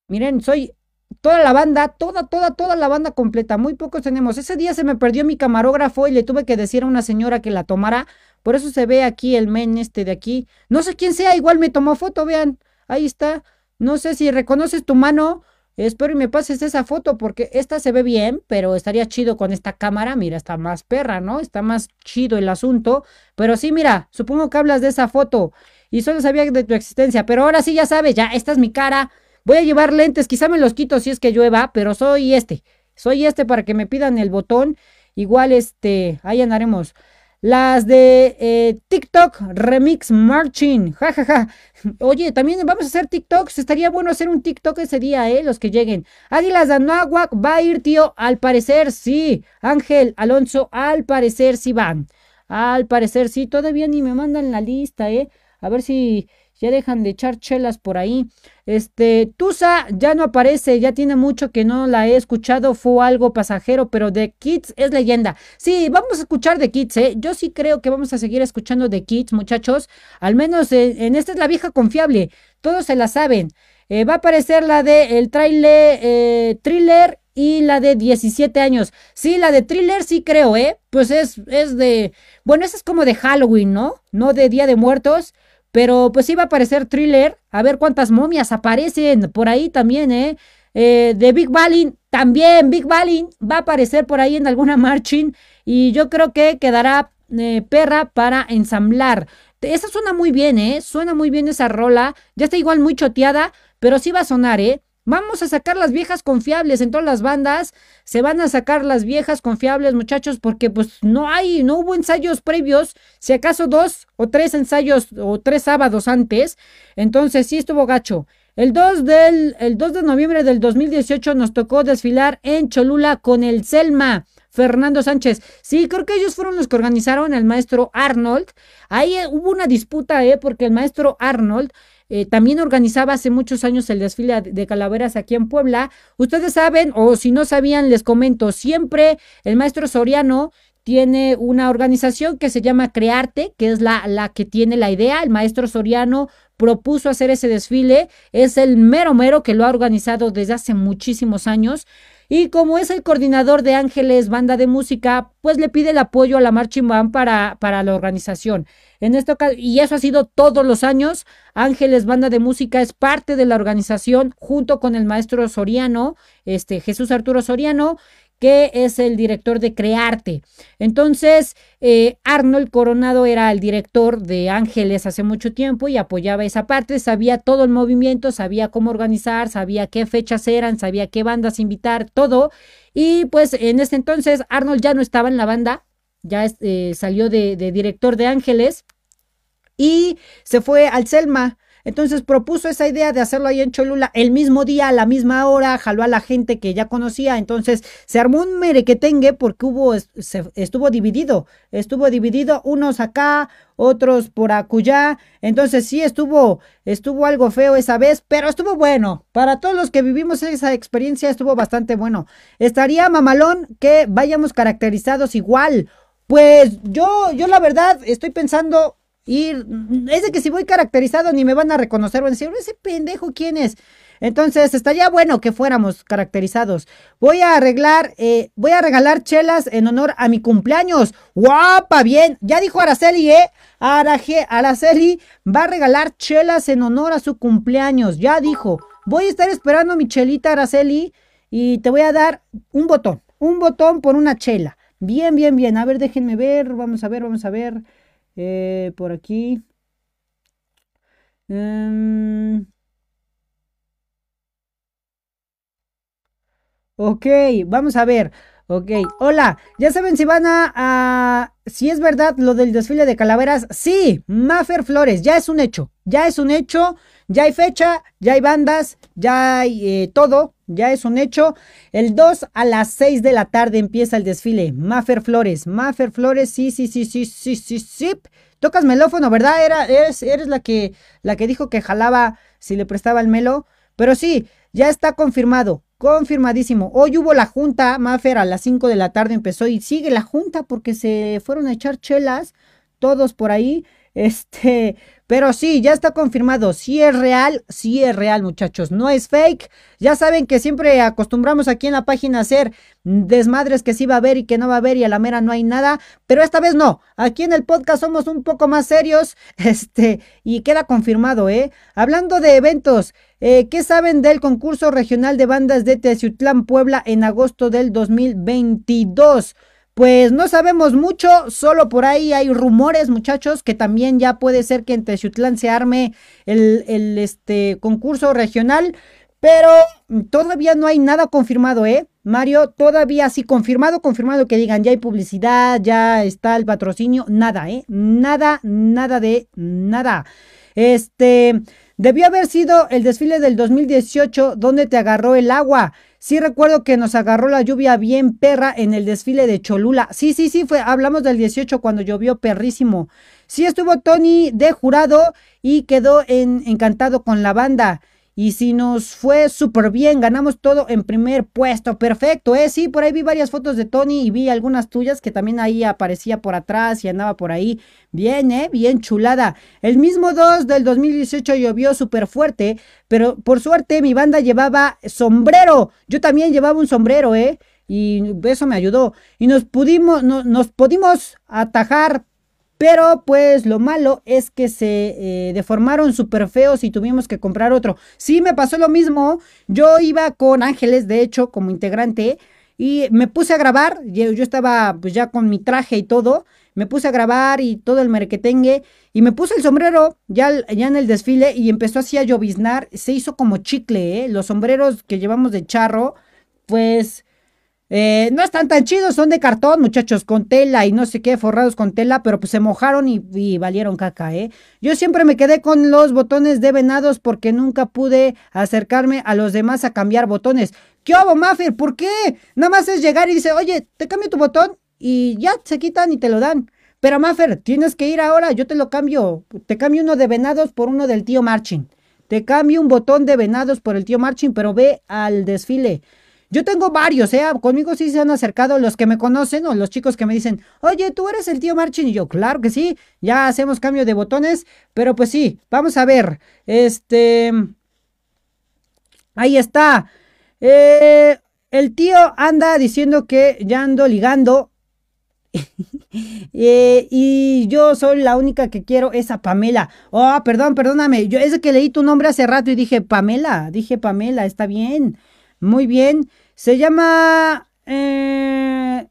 A: Miren, soy toda la banda, toda, toda, toda la banda completa. Muy pocos tenemos. Ese día se me perdió mi camarógrafo y le tuve que decir a una señora que la tomara. Por eso se ve aquí el men este de aquí. No sé quién sea, igual me tomó foto, vean. Ahí está. No sé si reconoces tu mano. Espero y me pases esa foto porque esta se ve bien, pero estaría chido con esta cámara. Mira, está más perra, ¿no? Está más chido el asunto. Pero sí, mira, supongo que hablas de esa foto y solo sabía de tu existencia. Pero ahora sí ya sabes, ya, esta es mi cara. Voy a llevar lentes, quizá me los quito si es que llueva, pero soy este. Soy este para que me pidan el botón. Igual, este, ahí andaremos. Las de eh, TikTok Remix Marching. jajaja, Ja, ja. Oye, también vamos a hacer TikToks. Estaría bueno hacer un TikTok ese día, ¿eh? Los que lleguen. Águilas de Anáhuac va a ir, tío. Al parecer, sí. Ángel Alonso, al parecer sí van. Al parecer sí. Todavía ni me mandan la lista, ¿eh? A ver si ya dejan de echar chelas por ahí. Este, Tusa ya no aparece, ya tiene mucho que no la he escuchado, fue algo pasajero, pero The Kids es leyenda. Sí, vamos a escuchar The Kids, ¿eh? Yo sí creo que vamos a seguir escuchando The Kids, muchachos. Al menos en, esta es la vieja confiable, todos se la saben. Eh, va a aparecer la de el trailer, eh, thriller y la de 17 años. Sí, la de thriller sí creo, ¿eh? Pues es, es de... Bueno, esa es como de Halloween, ¿no? No de Día de Muertos. Pero pues iba a aparecer thriller. A ver cuántas momias aparecen por ahí también, ¿eh? eh de Big Balin, también Big Balin va a aparecer por ahí en alguna marching. Y yo creo que quedará eh, perra para ensamblar. Esa suena muy bien, ¿eh? Suena muy bien esa rola. Ya está igual muy choteada, pero sí va a sonar, ¿eh? Vamos a sacar las viejas confiables en todas las bandas. Se van a sacar las viejas confiables, muchachos, porque pues no hay, no hubo ensayos previos. Si acaso dos o tres ensayos o tres sábados antes. Entonces sí estuvo gacho. El 2, del, el 2 de noviembre del 2018 nos tocó desfilar en Cholula con el Selma. Fernando Sánchez. Sí, creo que ellos fueron los que organizaron el maestro Arnold. Ahí hubo una disputa, ¿eh? Porque el maestro Arnold eh, también organizaba hace muchos años el desfile de calaveras aquí en Puebla. Ustedes saben, o si no sabían, les comento, siempre el maestro Soriano tiene una organización que se llama Crearte, que es la, la que tiene la idea. El maestro Soriano propuso hacer ese desfile. Es el mero mero que lo ha organizado desde hace muchísimos años. Y como es el coordinador de Ángeles Banda de Música, pues le pide el apoyo a la Marching Band para, para la organización. En esto, y eso ha sido todos los años. Ángeles Banda de Música es parte de la organización junto con el maestro Soriano, este Jesús Arturo Soriano, que es el director de Crearte. Entonces, eh, Arnold Coronado era el director de Ángeles hace mucho tiempo y apoyaba esa parte, sabía todo el movimiento, sabía cómo organizar, sabía qué fechas eran, sabía qué bandas invitar, todo. Y pues en ese entonces Arnold ya no estaba en la banda, ya eh, salió de director de Ángeles y se fue al Selma. Entonces propuso esa idea de hacerlo ahí en Cholula el mismo día, a la misma hora, jaló a la gente que ya conocía. Entonces se armó un merequetengue porque hubo, se, estuvo dividido, estuvo dividido, unos acá, otros por acullá. Entonces sí estuvo, estuvo algo feo esa vez, pero estuvo bueno. Para todos los que vivimos esa experiencia estuvo bastante bueno. Estaría mamalón que vayamos caracterizados igual. Pues yo, yo la verdad estoy pensando y es de que si voy caracterizado ni me van a reconocer, van a decir, ese pendejo, ¿quién es? Entonces, estaría bueno que fuéramos caracterizados. Voy a arreglar, eh, voy a regalar chelas en honor a mi cumpleaños. ¡Guapa! Bien, ya dijo Araceli, ¿eh? Araceli va a regalar chelas en honor a su cumpleaños. Ya dijo. Voy a estar esperando mi chelita, Araceli, y te voy a dar un botón. Un botón por una chela. Bien, bien, bien. A ver, déjenme ver. Vamos a ver, vamos a ver. Eh, por aquí. Em, ok, vamos a ver. Ok, hola, ya saben si van a, Si es verdad lo del desfile de calaveras. Sí, Maffer Flores, ya es un hecho. Ya es un hecho. Ya hay fecha, ya hay bandas, ya hay eh, todo. Ya es un hecho. El 2 a las 6 de la tarde empieza el desfile. Maffer Flores, Maffer Flores, sí, sí, sí, sí, sí, sí, sí. Tocas melófono, ¿verdad? Era, eres, eres la que, la que dijo que jalaba si le prestaba el melo. Pero sí, ya está confirmado. Confirmadísimo. Hoy hubo la junta, Maffer a las 5 de la tarde empezó y sigue la junta porque se fueron a echar chelas todos por ahí. Este, pero sí, ya está confirmado. Sí es real, sí es real, muchachos. No es fake. Ya saben que siempre acostumbramos aquí en la página a hacer desmadres que sí va a haber y que no va a haber y a la mera no hay nada. Pero esta vez no. Aquí en el podcast somos un poco más serios. Este, y queda confirmado, ¿eh? Hablando de eventos, eh, ¿qué saben del concurso regional de bandas de Teciutlán, Puebla en agosto del 2022? Pues no sabemos mucho, solo por ahí hay rumores, muchachos, que también ya puede ser que en Teciutlán se arme el, el este, concurso regional, pero todavía no hay nada confirmado, ¿eh? Mario, todavía sí confirmado, confirmado que digan ya hay publicidad, ya está el patrocinio, nada, ¿eh? Nada, nada de nada. Este, debió haber sido el desfile del 2018 donde te agarró el agua. Sí recuerdo que nos agarró la lluvia bien perra en el desfile de Cholula. Sí, sí, sí, fue, hablamos del 18 cuando llovió perrísimo. Sí estuvo Tony de jurado y quedó encantado con la banda. Y si nos fue súper bien, ganamos todo en primer puesto. Perfecto, ¿eh? Sí, por ahí vi varias fotos de Tony y vi algunas tuyas que también ahí aparecía por atrás y andaba por ahí. Bien, ¿eh? Bien chulada. El mismo 2 del 2018 llovió súper fuerte, pero por suerte mi banda llevaba sombrero. Yo también llevaba un sombrero, ¿eh? Y eso me ayudó. Y nos pudimos, nos pudimos atajar pero pues lo malo es que se eh, deformaron súper feos y tuvimos que comprar otro. Sí, me pasó lo mismo. Yo iba con Ángeles, de hecho, como integrante. Y me puse a grabar. Yo, estaba pues ya con mi traje y todo. Me puse a grabar y todo el merquetengue. Y me puse el sombrero ya, ya en el desfile y empezó así a lloviznar. Se hizo como chicle, ¿eh? Los sombreros que llevamos de charro, pues eh, no están tan chidos, son de cartón, muchachos, con tela y no sé qué, forrados con tela, pero pues se mojaron y, valieron caca, ¿eh? Yo siempre me quedé con los botones de venados porque nunca pude acercarme a los demás a cambiar botones. ¿Qué hago, Maffer? ¿Por qué? Nada más es llegar y dice, oye, te cambio tu botón y ya se quitan y te lo dan. Pero Maffer, tienes que ir ahora, yo te lo cambio. Te cambio uno de venados por uno del tío Marching. Te cambio un botón de venados por el tío Marching, pero ve al desfile. Yo tengo varios, ¿eh? Conmigo sí se han acercado los que me conocen o los chicos que me dicen, oye, tú eres el tío Marchin. Y yo, claro que sí, ya hacemos cambio de botones, pero pues sí, vamos a ver. Este. Ahí está. Eh, el tío anda diciendo que ya ando ligando. Eh, y yo soy la única que quiero esa Pamela. Oh, perdón, perdóname. Yo es que leí tu nombre hace rato y dije Pamela. Dije Pamela, está bien. Muy bien. Se llama... Eh,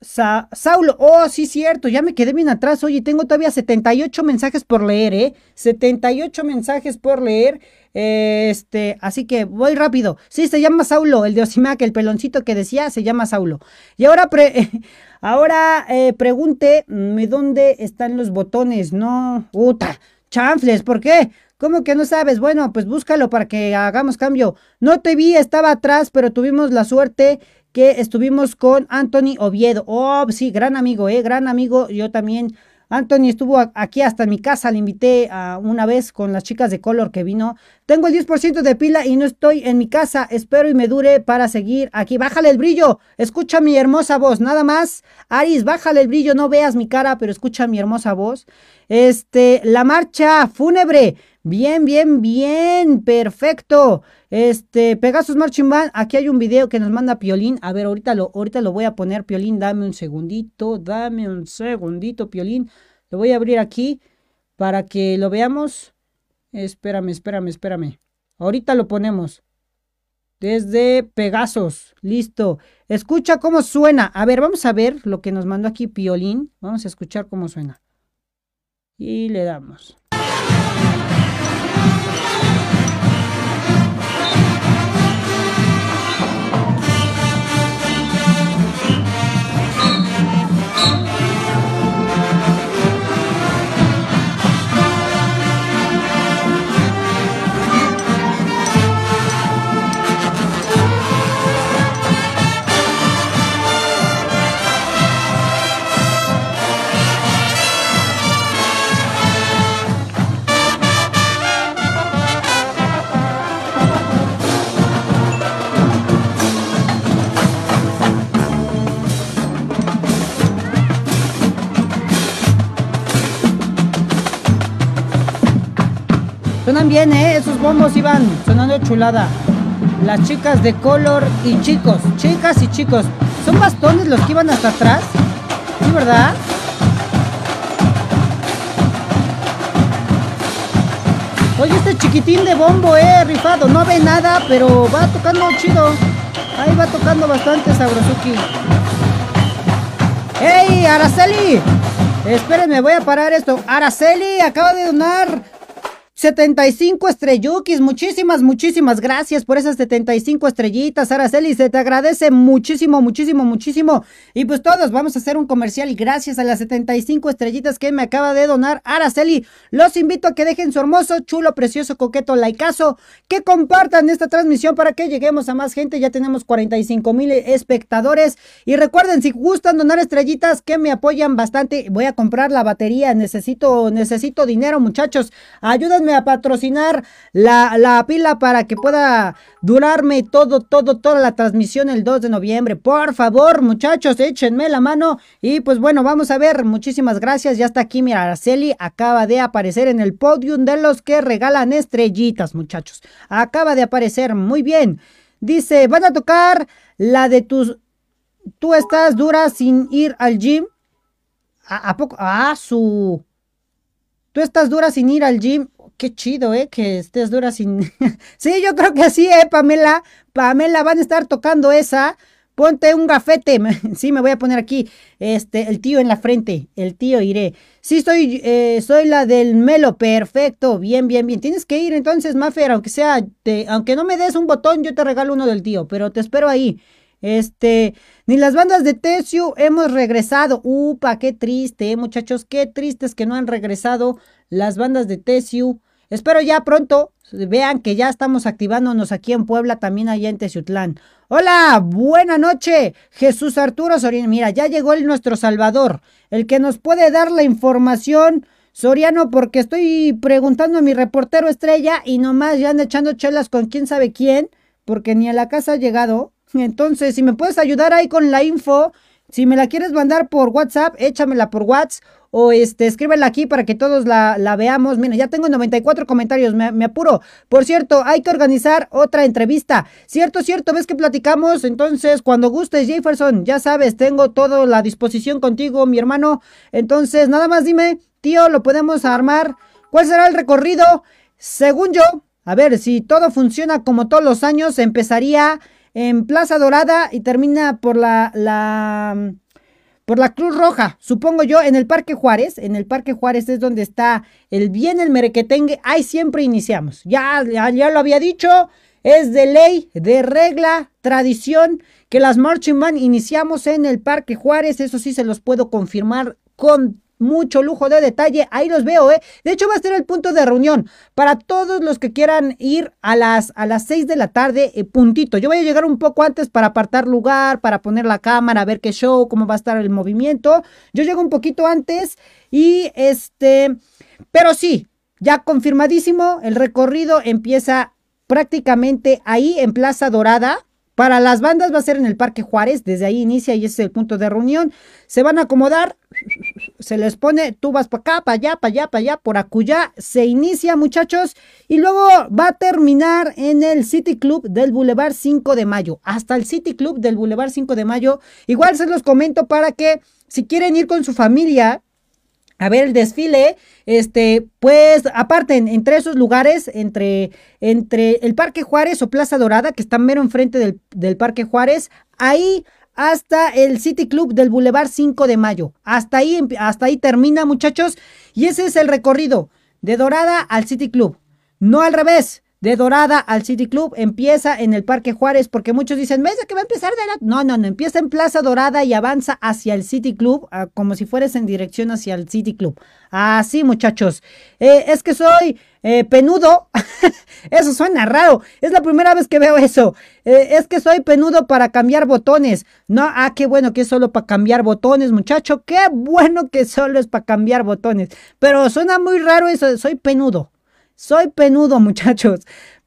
A: Saulo, oh, sí, cierto, ya me quedé bien atrás. Oye, tengo todavía 78 mensajes por leer, ¿eh? 78 mensajes por leer. este, así que voy rápido. Sí, se llama Saulo, el de Osimac, el peloncito que decía, se llama Saulo. Y ahora, ahora eh, pregunte dónde están los botones. No, puta, chanfles, ¿por qué? ¿Cómo que no sabes? Bueno, pues búscalo para que hagamos cambio. No te vi, estaba atrás, pero tuvimos la suerte que estuvimos con Anthony Oviedo. Oh, sí, gran amigo, eh, gran amigo. Yo también. Anthony estuvo aquí hasta en mi casa, le invité a una vez con las chicas de Color que vino. Tengo el 10% de pila y no estoy en mi casa. Espero y me dure para seguir aquí. Bájale el brillo. Escucha mi hermosa voz. Nada más. Aris, bájale el brillo. No veas mi cara, pero escucha mi hermosa voz. Este, la marcha fúnebre. Bien, bien, bien, perfecto. Este, Pegasus Marching Band, aquí hay un video que nos manda Piolín. A ver, ahorita lo, ahorita lo voy a poner, Piolín, dame un segundito, dame un segundito, Piolín. Lo voy a abrir aquí para que lo veamos. Espérame, espérame, espérame. Ahorita lo ponemos. Desde Pegasus, listo. Escucha cómo suena. A ver, vamos a ver lo que nos mandó aquí Piolín. Vamos a escuchar cómo suena. Y le damos. Suenan bien, ¿eh? Esos bombos iban sonando chulada. Las chicas de color y chicos. Chicas y chicos. ¿Son bastones los que iban hasta atrás? ¿Sí, verdad? Oye, este chiquitín de bombo, eh, rifado. No ve nada, pero va tocando chido. Ahí va tocando bastante Sabrosuki. ¡Ey, Araceli! Espérenme, voy a parar esto. Araceli acaba de donar 75 estrellukis, muchísimas, muchísimas gracias por esas 75 estrellitas, Araceli, se te agradece muchísimo, muchísimo, muchísimo. Y pues todos vamos a hacer un comercial gracias a las 75 estrellitas que me acaba de donar Araceli, los invito a que dejen su hermoso, chulo, precioso, coqueto likeazo, que compartan esta transmisión para que lleguemos a más gente, ya tenemos 45 mil espectadores. Y recuerden, si gustan donar estrellitas que me apoyan bastante, voy a comprar la batería, necesito, necesito dinero muchachos, ayúdenme a patrocinar la, la, pila para que pueda durarme todo, todo, toda la transmisión el 2 de noviembre. Por favor, muchachos, échenme la mano. Y pues bueno, vamos a ver. Muchísimas gracias. Ya está aquí, mira, Araceli acaba de aparecer en el podium de los que regalan estrellitas, muchachos. Acaba de aparecer. Muy bien. Dice, van a tocar la de tus... Tú estás dura sin ir al gym. ¿A, a poco? Ah, su... Tú estás dura sin ir al gym qué chido, ¿eh? Que estés dura sin... sí, yo creo que sí, ¿eh, Pamela? Pamela, van a estar tocando esa. Ponte un gafete. sí, me voy a poner aquí. Este, el tío en la frente. El tío iré. Sí, soy, eh, soy la del Melo. Perfecto. Bien, bien, bien. Tienes que ir entonces, Mafer. Aunque sea, aunque no me des un botón, yo te regalo uno del tío. Pero te espero ahí. Este, ni las bandas de Tessio hemos regresado. Upa, qué triste, eh, muchachos. Qué tristes que no han regresado las bandas de Tessio. Espero ya pronto vean que ya estamos activándonos aquí en Puebla, también allá en Teciutlán. Hola, buena noche, Jesús Arturo Soriano. Mira, ya llegó el nuestro Salvador, el que nos puede dar la información. Soriano, porque estoy preguntando a mi reportero estrella y nomás ya anda echando chelas con quién sabe quién, porque ni a la casa ha llegado. Entonces, si me puedes ayudar ahí con la info, si me la quieres mandar por WhatsApp, échamela por WhatsApp o este, escríbela aquí para que todos la, la veamos. Mira, ya tengo 94 comentarios, me, apuro. Por cierto, hay que organizar otra entrevista. Cierto, cierto, ves que platicamos. Entonces, cuando gustes, Jefferson, ya sabes, tengo toda la disposición contigo, mi hermano. Entonces, nada más dime, tío, lo podemos armar. ¿Cuál será el recorrido? Según yo, a ver, si todo funciona como todos los años, empezaría en Plaza Dorada y termina por la, la, por la Cruz Roja, supongo yo, en el Parque Juárez. En el Parque Juárez es donde está el bien, el merequetengue. Ahí siempre iniciamos. Ya, ya, ya lo había dicho. Es de ley, de regla, tradición que las Marching Band iniciamos en el Parque Juárez. Eso sí se los puedo confirmar con mucho lujo de detalle. Ahí los veo, ¿eh? De hecho, va a ser el punto de reunión para todos los que quieran ir a las, a las 6 de la tarde, eh, puntito. Yo voy a llegar un poco antes para apartar lugar, para poner la cámara, ver qué show, cómo va a estar el movimiento. Yo llego un poquito antes y este, pero sí, ya confirmadísimo, el recorrido empieza prácticamente ahí en Plaza Dorada. Para las bandas va a ser en el Parque Juárez, desde ahí inicia y ese es el punto de reunión. Se van a acomodar, se les pone, tú vas para acá, para allá, para allá, para allá, por acullá, se inicia muchachos y luego va a terminar en el City Club del Boulevard 5 de Mayo, hasta el City Club del Boulevard 5 de Mayo. Igual se los comento para que si quieren ir con su familia, a ver el desfile, este, pues aparte entre esos lugares, entre, entre el Parque Juárez o Plaza Dorada, que está mero enfrente del, del Parque Juárez, ahí hasta el City Club del Boulevard 5 de Mayo. Hasta ahí, hasta ahí termina, muchachos, y ese es el recorrido de Dorada al City Club. No al revés de Dorada al City Club, empieza en el Parque Juárez, porque muchos dicen, ¿ves que va a empezar de la... No, no, no, empieza en Plaza Dorada y avanza hacia el City Club, ah, como si fueras en dirección hacia el City Club. Así, muchachos. Eh, es que soy eh, penudo. eso suena raro. Es la primera vez que veo eso. Eh, es que soy penudo para cambiar botones. No, ah, qué bueno que es solo para cambiar botones, muchacho. Qué bueno que solo es para cambiar botones. Pero suena muy raro eso, soy penudo. Soy penudo, muchachos.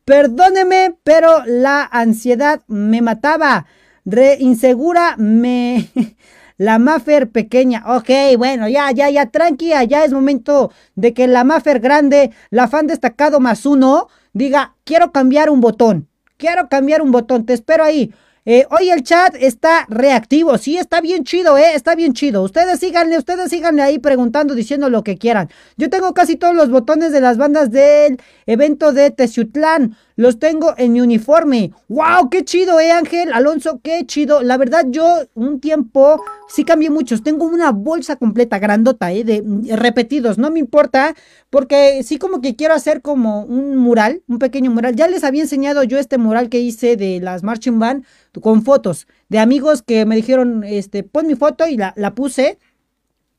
A: Perdóneme, pero la ansiedad me mataba. Re insegura me... la Maffer pequeña. Ok, bueno, ya, ya, ya, tranquila, ya es momento de que la Maffer grande, la fan destacado más uno, diga, quiero cambiar un botón. Quiero cambiar un botón, te espero ahí. Eh, hoy el chat está reactivo, sí, está bien chido, eh, está bien chido. Ustedes síganle, ustedes síganle ahí preguntando, diciendo lo que quieran. Yo tengo casi todos los botones de las bandas del evento de Teciutlán. Los tengo en mi uniforme. ¡Wow! ¡Qué chido, eh, Ángel! Alonso, qué chido. La verdad, yo un tiempo sí cambié muchos. Tengo una bolsa completa, grandota, eh, de mm, repetidos. No me importa, porque sí como que quiero hacer como un mural, un pequeño mural. Ya les había enseñado yo este mural que hice de las Marching Band con fotos de amigos que me dijeron, este, pon mi foto y la, la puse.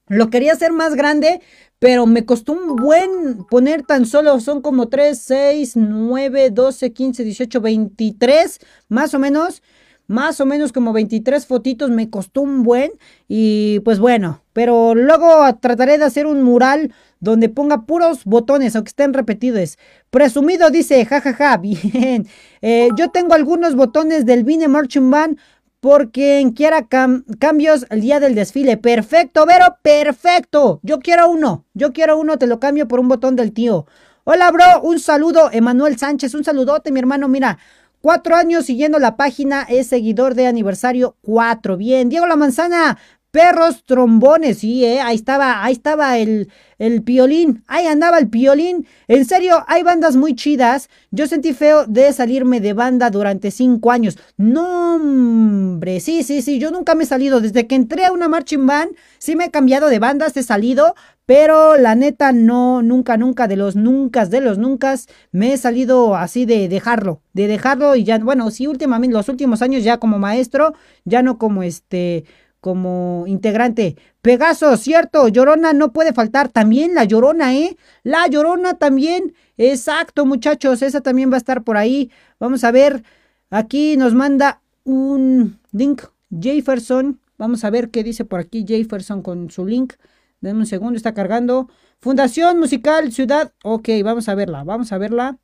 A: Lo quería hacer más grande, pero me costó un buen poner tan solo, son como 3, 6, 9, 12, 15, 18, 23, más o menos, más o menos como 23 fotitos, me costó un buen y pues bueno, pero luego trataré de hacer un mural donde ponga puros botones, aunque estén repetidos. Presumido dice, jajaja, ja, ja, bien. Eh, yo tengo algunos botones del Vine Marching Band porque quiera cambios el día del desfile. Perfecto, Vero, perfecto. Yo quiero uno. Yo quiero uno, te lo cambio por un botón del tío. Hola, bro. Un saludo, Emanuel Sánchez. Un saludote, mi hermano. Mira, cuatro años siguiendo la página. Es seguidor de aniversario cuatro. Bien. Diego La Manzana. Perros, trombones, sí, eh, ahí estaba, ahí estaba el, el piolín, ahí andaba el piolín. En serio, hay bandas muy chidas. Yo sentí feo de salirme de banda durante cinco años. No, hombre, sí, sí, sí, yo nunca me he salido. Desde que entré a una marching band, sí me he cambiado de bandas, he salido, pero la neta no, nunca, nunca, de los nunca, de los nunca, me he salido así de dejarlo, de dejarlo y ya, bueno, sí, últimamente, los últimos años ya como maestro, ya no como este como integrante. Pegaso, cierto, Llorona no puede faltar. También la Llorona, ¿eh? La Llorona también. Exacto, muchachos, esa también va a estar por ahí. Vamos a ver. Aquí nos manda un link Jefferson. Vamos a ver qué dice por aquí Jefferson con su link. Denme un segundo, está cargando. Fundación Musical Ciudad. Ok, vamos a verla, vamos a verla.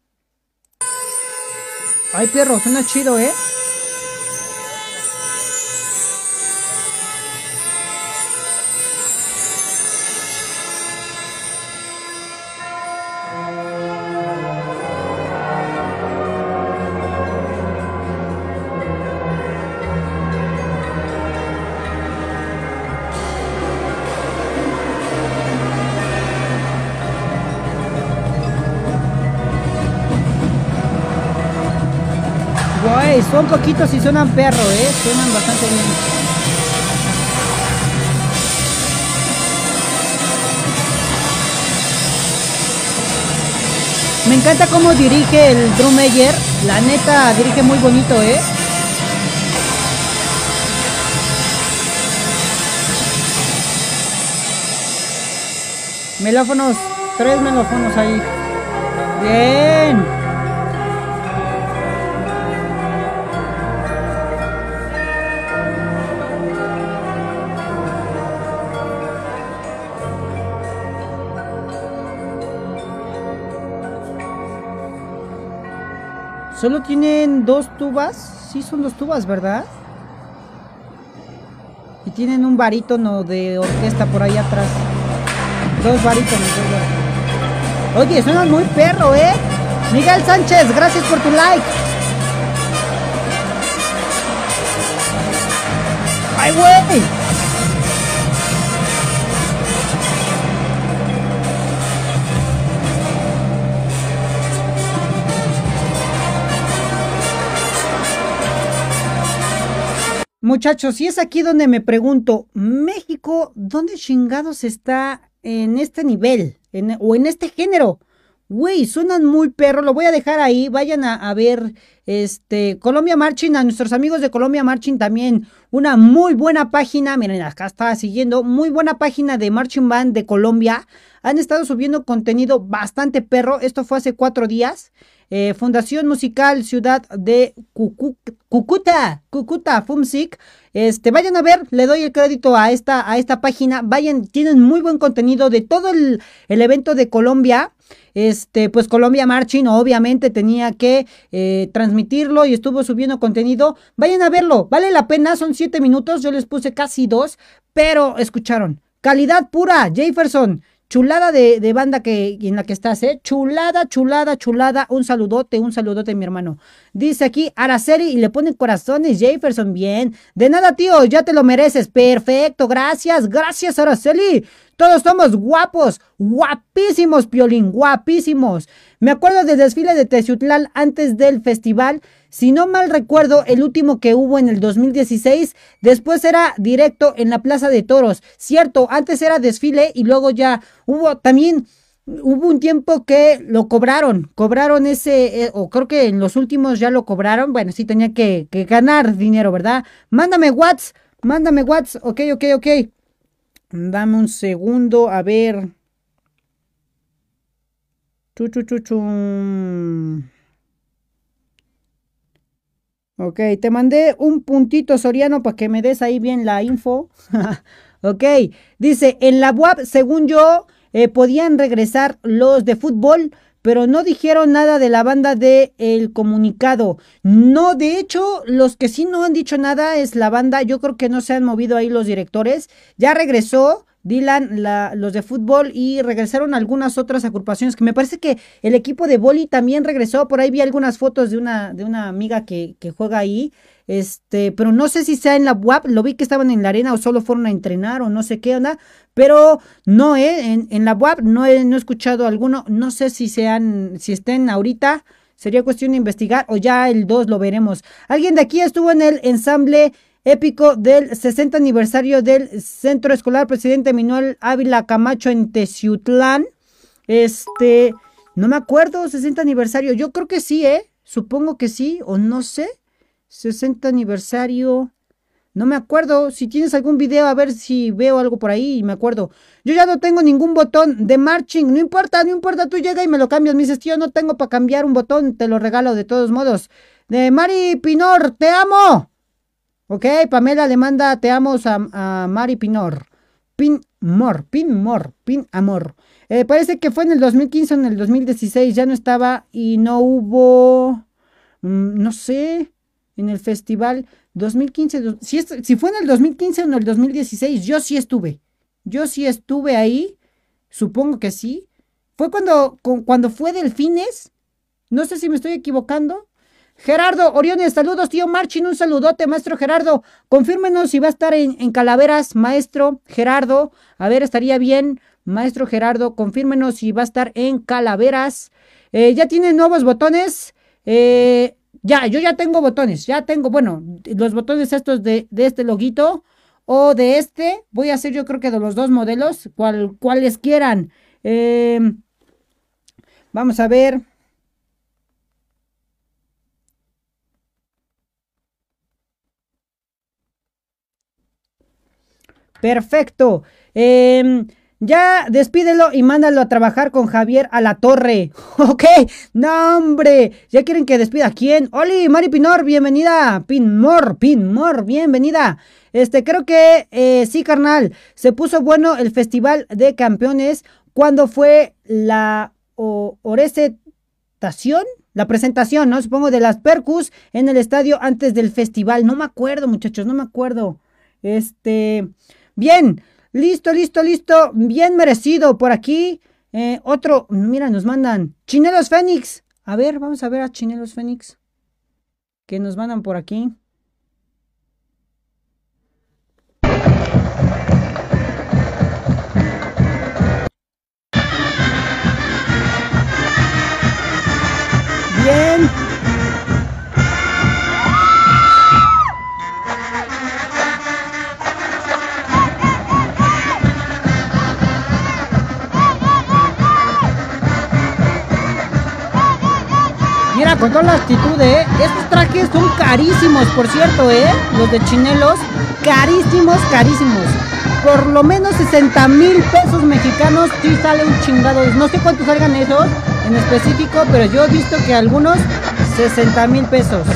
A: Ay, perro, suena chido, ¿eh? Son poquitos y suenan perro, ¿eh? Suenan bastante bien. Me encanta cómo dirige el Drummeyer. La neta, dirige muy bonito, ¿eh? Melófonos, tres melófonos ahí. Bien. Solo tienen dos tubas. Sí, son dos tubas, ¿verdad? Y tienen un barítono de orquesta por ahí atrás. Dos barítonos. Oye, suenan muy perro, ¿eh? Miguel Sánchez, gracias por tu like. ¡Ay, güey! Muchachos, y es aquí donde me pregunto, México, ¿dónde chingados está en este nivel o en este género? Güey, suenan muy perro, lo voy a dejar ahí, vayan a, ver este Colombia Marching, a nuestros amigos de Colombia Marching también, una muy buena página, miren, acá está siguiendo, muy buena página de Marching Band de Colombia, han estado subiendo contenido bastante perro, esto fue hace cuatro días, eh, Fundación Musical Ciudad de Cucuta, Cucuta, Fumsic. Este, vayan a ver, le doy el crédito a esta, a esta página. Vayan, tienen muy buen contenido de todo el, evento de Colombia. este, pues Colombia Marching obviamente tenía que eh, transmitirlo y estuvo subiendo contenido. Vayan a verlo, vale la pena, son siete minutos, yo les puse casi dos, pero escucharon. Calidad pura, Jefferson. Chulada de, banda que, en la que estás, ¿eh? Chulada, chulada, chulada. Un saludote, un saludote, mi hermano. Dice aquí Araceli y le ponen corazones, Jefferson. Bien. De nada, tío, ya te lo mereces. Perfecto, gracias, gracias, Araceli. Todos somos guapos, guapísimos, Piolín, guapísimos. Me acuerdo del desfile de Teciutlal antes del festival. Si no mal recuerdo, el último que hubo en el 2016, después era directo en la Plaza de Toros. Cierto, antes era desfile y luego ya hubo también hubo un tiempo que lo cobraron, cobraron ese, eh, o creo que en los últimos ya lo cobraron, bueno, sí tenía que, ganar dinero, ¿verdad? Mándame watts, mándame watts, ok, ok, ok. Dame un segundo, a ver. Chu. Ok, te mandé un puntito soriano para que me des ahí bien la info. ok, dice, en la web, según yo, eh, podían regresar los de fútbol, pero no dijeron nada de la banda de El Comunicado. No, de hecho, los que sí no han dicho nada es la banda. Yo creo que no se han movido ahí los directores. Ya regresó. Dylan, los de fútbol y regresaron algunas otras agrupaciones que me parece que el equipo de boli también regresó. Por ahí vi algunas fotos de una, de una amiga que, que juega ahí. Este, pero no sé si sea en la WAP, lo vi que estaban en la arena o solo fueron a entrenar o no sé qué onda, pero no, ¿eh? En, en la web no he, no escuchado alguno. No sé si sean, si estén ahorita. Sería cuestión de investigar o ya el 2 lo veremos. Alguien de aquí estuvo en el ensamble épico del 60 aniversario del Centro Escolar Presidente Manuel Ávila Camacho en Teciutlán. Este, no me acuerdo, 60 aniversario. Yo creo que sí, ¿eh? Supongo que sí, o no sé. 60 aniversario. No me acuerdo. Si tienes algún video, a ver si veo algo por ahí y me acuerdo. Yo ya no tengo ningún botón de marching. No importa, no importa. Tú llega y me lo cambias. Me dices, tío, no tengo para cambiar un botón. Te lo regalo de todos modos. De Mari Pinor, te amo. Ok, Pamela le manda te amo a, Mari Pinor. Pin Mor, Pin Mor, Pin Amor. Eh, parece que fue en el 2015 o en el 2016. Ya no estaba y no hubo. Mm, no sé. En el festival. 2015, si, si fue en el 2015 o en el 2016, yo sí estuve. Yo sí estuve ahí, supongo que sí. Fue cuando, cuando fue Delfines, no sé si me estoy equivocando. Gerardo Oriones, saludos, tío Marchin, un saludote, maestro Gerardo. Confírmenos si va a estar en, Calaveras, maestro Gerardo. A ver, estaría bien, maestro Gerardo, confírmenos si va a estar en Calaveras. Eh, ya tiene nuevos botones. Eh, ya, yo ya tengo botones, ya tengo, bueno, los botones estos de, este loguito o de este. Voy a hacer yo creo que de los dos modelos, cual, cuales quieran. Em, vamos a ver. Perfecto. Eh, ya despídelo y mándalo a trabajar con Javier a la torre. Ok, no hombre. ¿Ya quieren que despida a quién? Oli, Mari Pinor, bienvenida. Pinmor, Pinmor, bienvenida. Este, creo que eh, sí, carnal. Se puso bueno el Festival de Campeones cuando fue la orecetación, la presentación, ¿no? Supongo de las Percus en el estadio antes del festival. No me acuerdo, muchachos, no me acuerdo. Este, bien. Listo, listo, listo. Bien merecido por aquí. Eh, otro, mira, nos mandan Chinelos Fénix. A ver, vamos a ver a Chinelos Fénix. Que nos mandan por aquí. Bien. Con toda la actitud, ¿eh? Estos trajes son carísimos, por cierto, ¿eh? Los de chinelos, carísimos, carísimos. Por lo menos 60 mil pesos mexicanos sí sale un chingado. No sé cuántos salgan esos en específico, pero yo he visto que algunos 60 mil pesos.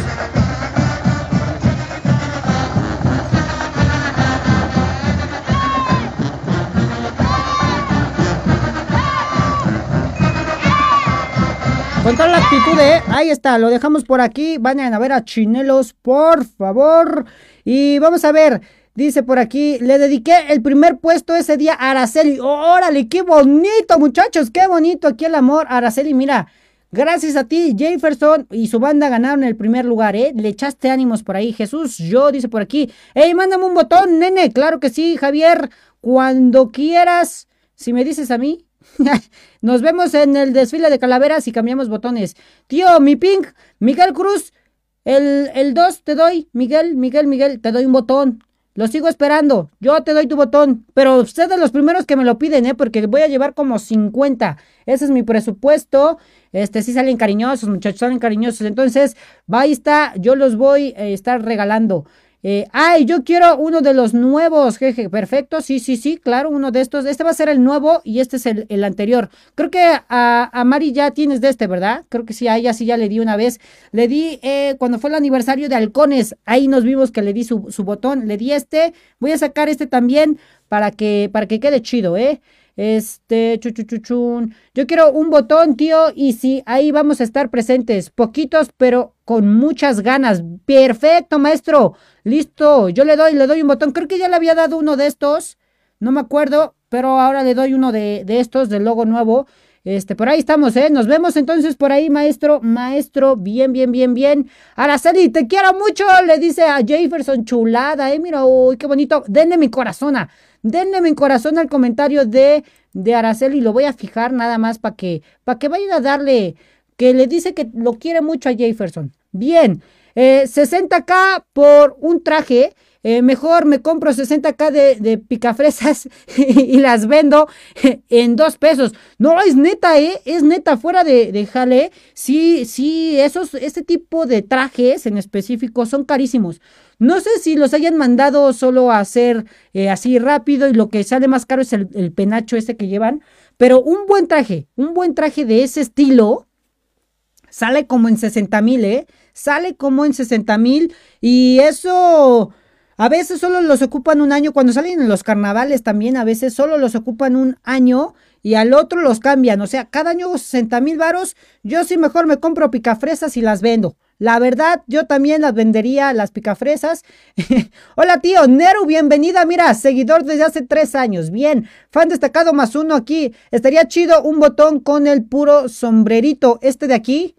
A: Con la actitud, ¿eh? Ahí está, lo dejamos por aquí. Vayan a ver a Chinelos, por favor. Y vamos a ver. Dice por aquí, le dediqué el primer puesto ese día a Araceli. ¡Órale, qué bonito, muchachos! ¡Qué bonito aquí el amor! Araceli, mira, gracias a ti, Jefferson y su banda ganaron el primer lugar, ¿eh? Le echaste ánimos por ahí. Jesús, yo, dice por aquí. ¡Ey, mándame un botón, nene! Claro que sí, Javier. Cuando quieras, si me dices a mí. Nos vemos en el desfile de calaveras y cambiamos botones. Tío, mi ping, Miguel Cruz. El 2 te doy, Miguel, Miguel, Miguel, te doy un botón. Lo sigo esperando. Yo te doy tu botón. Pero ustedes los primeros que me lo piden, ¿eh? Porque voy a llevar como 50. Ese es mi presupuesto. Este, sí salen cariñosos, muchachos, salen cariñosos. Entonces, va, ahí está. Yo los voy a estar regalando. Eh, ay, yo quiero uno de los nuevos, jeje, perfecto, sí, sí, sí, claro, uno de estos. Este va a ser el nuevo y este es el, anterior. Creo que a, a, Mari ya tienes de este, ¿verdad? Creo que sí, a ella sí ya le di una vez. Le di eh, cuando fue el aniversario de Halcones, ahí nos vimos que le di su, su botón, le di este. Voy a sacar este también para que, para que quede chido, ¿eh? Este, chuchuchuchun. Yo quiero un botón, tío, y sí, ahí vamos a estar presentes. Poquitos, pero con muchas ganas. Perfecto, maestro. Listo. Yo le doy, le doy un botón. Creo que ya le había dado uno de estos. No me acuerdo, pero ahora le doy uno de, de estos, del logo nuevo. Este, por ahí estamos, ¿eh? Nos vemos entonces por ahí, maestro, maestro, bien, bien, bien, bien. Araceli, te quiero mucho, le dice a Jefferson, chulada, ¿eh? Mira, uy, qué bonito. Denle mi corazón, denle mi corazón al comentario de, de Araceli, lo voy a fijar nada más para que, para que vayan a darle, que le dice que lo quiere mucho a Jefferson. Bien, eh, 60k por un traje eh, mejor me compro 60k de, de picafresas y las vendo en dos pesos. No, es neta, ¿eh? Es neta, fuera de, de jale. Sí, sí, esos, este tipo de trajes en específico son carísimos. No sé si los hayan mandado solo a hacer eh, así rápido y lo que sale más caro es el, el penacho ese que llevan. Pero un buen traje, un buen traje de ese estilo, sale como en 60 mil, ¿eh? Sale como en 60 mil y eso a veces solo los ocupan un año, cuando salen en los carnavales también a veces solo los ocupan un año y al otro los cambian. O sea, cada año 60 mil varos, yo sí mejor me compro picafresas y las vendo. La verdad, yo también las vendería, las picafresas. Hola tío, Neru, bienvenida. Mira, seguidor desde hace tres años. Bien, fan destacado más uno aquí. Estaría chido un botón con el puro sombrerito. Este de aquí.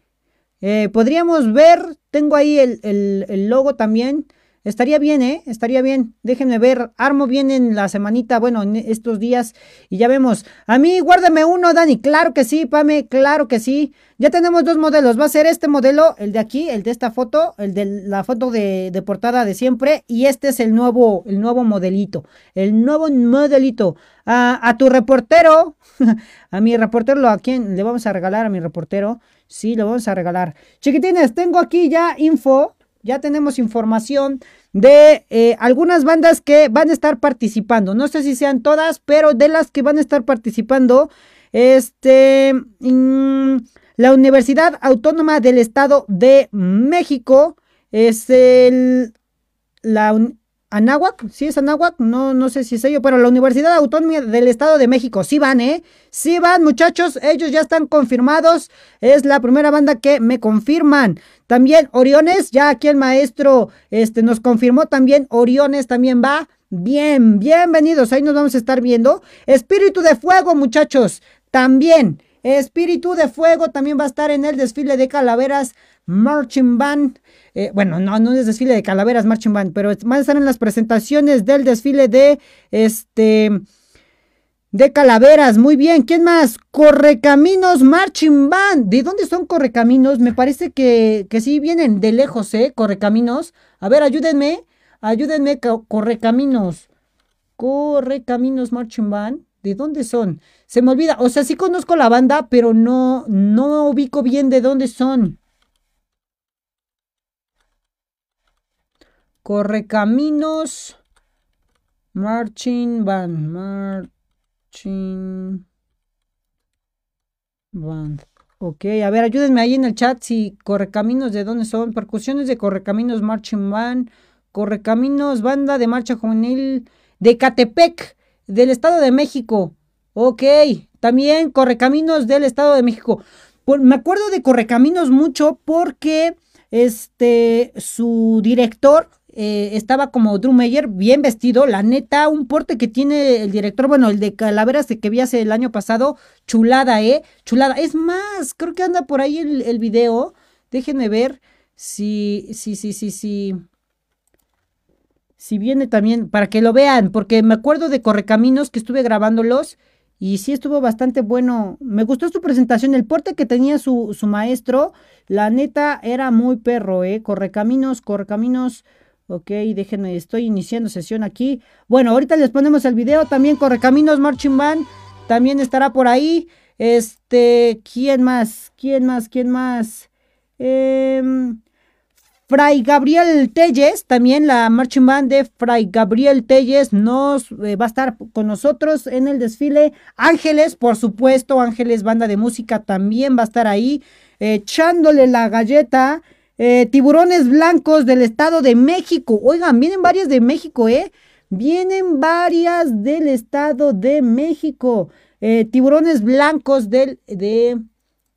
A: Eh, podríamos ver, tengo ahí el, el logo también. Estaría bien, ¿eh? Estaría bien. Déjenme ver. Armo bien en la semanita, bueno, en estos días. Y ya vemos. A mí, guárdame uno, Dani. Claro que sí, Pame. Claro que sí. Ya tenemos dos modelos. Va a ser este modelo, el de aquí, el de esta foto, el de la foto de, de portada de siempre. Y este es el nuevo, el nuevo modelito. El nuevo modelito. a tu reportero. a mi reportero, ¿a quién le vamos a regalar a mi reportero? Sí, lo vamos a regalar. Chiquitines, tengo aquí ya info ya tenemos información de eh, algunas bandas que van a estar participando. No sé si sean todas, pero de las que van a estar participando, este, mm, la Universidad Autónoma del Estado de México es el, la, Anáhuac, sí es Anáhuac, no, no sé si es ello, pero la Universidad Autónoma del Estado de México, sí van, ¿eh? Sí van, muchachos, ellos ya están confirmados, es la primera banda que me confirman. También Oriones, ya aquí el maestro este, nos confirmó también, Oriones también va. Bien, bienvenidos, ahí nos vamos a estar viendo. Espíritu de Fuego, muchachos, también. Espíritu de Fuego también va a estar en el desfile de calaveras Marching Band. Eh, bueno, no, no es desfile de calaveras Marching Band, pero van a estar en las presentaciones del desfile de este de calaveras. Muy bien, ¿quién más? Correcaminos Marching Band. ¿De dónde son Correcaminos? Me parece que, que sí vienen de lejos, ¿eh? Correcaminos. A ver, ayúdenme. Ayúdenme, Correcaminos. Correcaminos Marching Band. ¿De dónde son? Se me olvida. O sea, sí conozco la banda, pero no, no ubico bien de dónde son. Correcaminos. Marching Band. Marching Band. Ok, a ver, ayúdenme ahí en el chat si Correcaminos de dónde son. Percusiones de Correcaminos Marching Band. Correcaminos, banda de marcha juvenil de Catepec, del Estado de México. Ok, también Correcaminos del Estado de México. me acuerdo de Correcaminos mucho porque este, su director eh, estaba como Drew Meyer, bien vestido. La neta, un porte que tiene el director, bueno, el de Calaveras que vi hace el año pasado, chulada, ¿eh? Chulada. Es más, creo que anda por ahí el, video. Déjenme ver si, si, si, si, si. Si viene también, para que lo vean, porque me acuerdo de Correcaminos que estuve grabándolos y sí estuvo bastante bueno. Me gustó su presentación, el porte que tenía su, su maestro, la neta era muy perro, ¿eh? Correcaminos, Correcaminos. Ok, déjenme, estoy iniciando sesión aquí. Bueno, ahorita les ponemos el video. También Correcaminos Marching Band. También estará por ahí. Este, ¿quién más? ¿Quién más? ¿Quién más? Eh, Fray Gabriel Telles, también la marching band de Fray Gabriel Telles nos eh, va a estar con nosotros en el desfile. Ángeles, por supuesto, Ángeles Banda de Música también va a estar ahí echándole la galleta. Eh, tiburones blancos del Estado de México. Oigan, vienen varias de México, ¿eh? Vienen varias del Estado de México. Eh, tiburones blancos del, de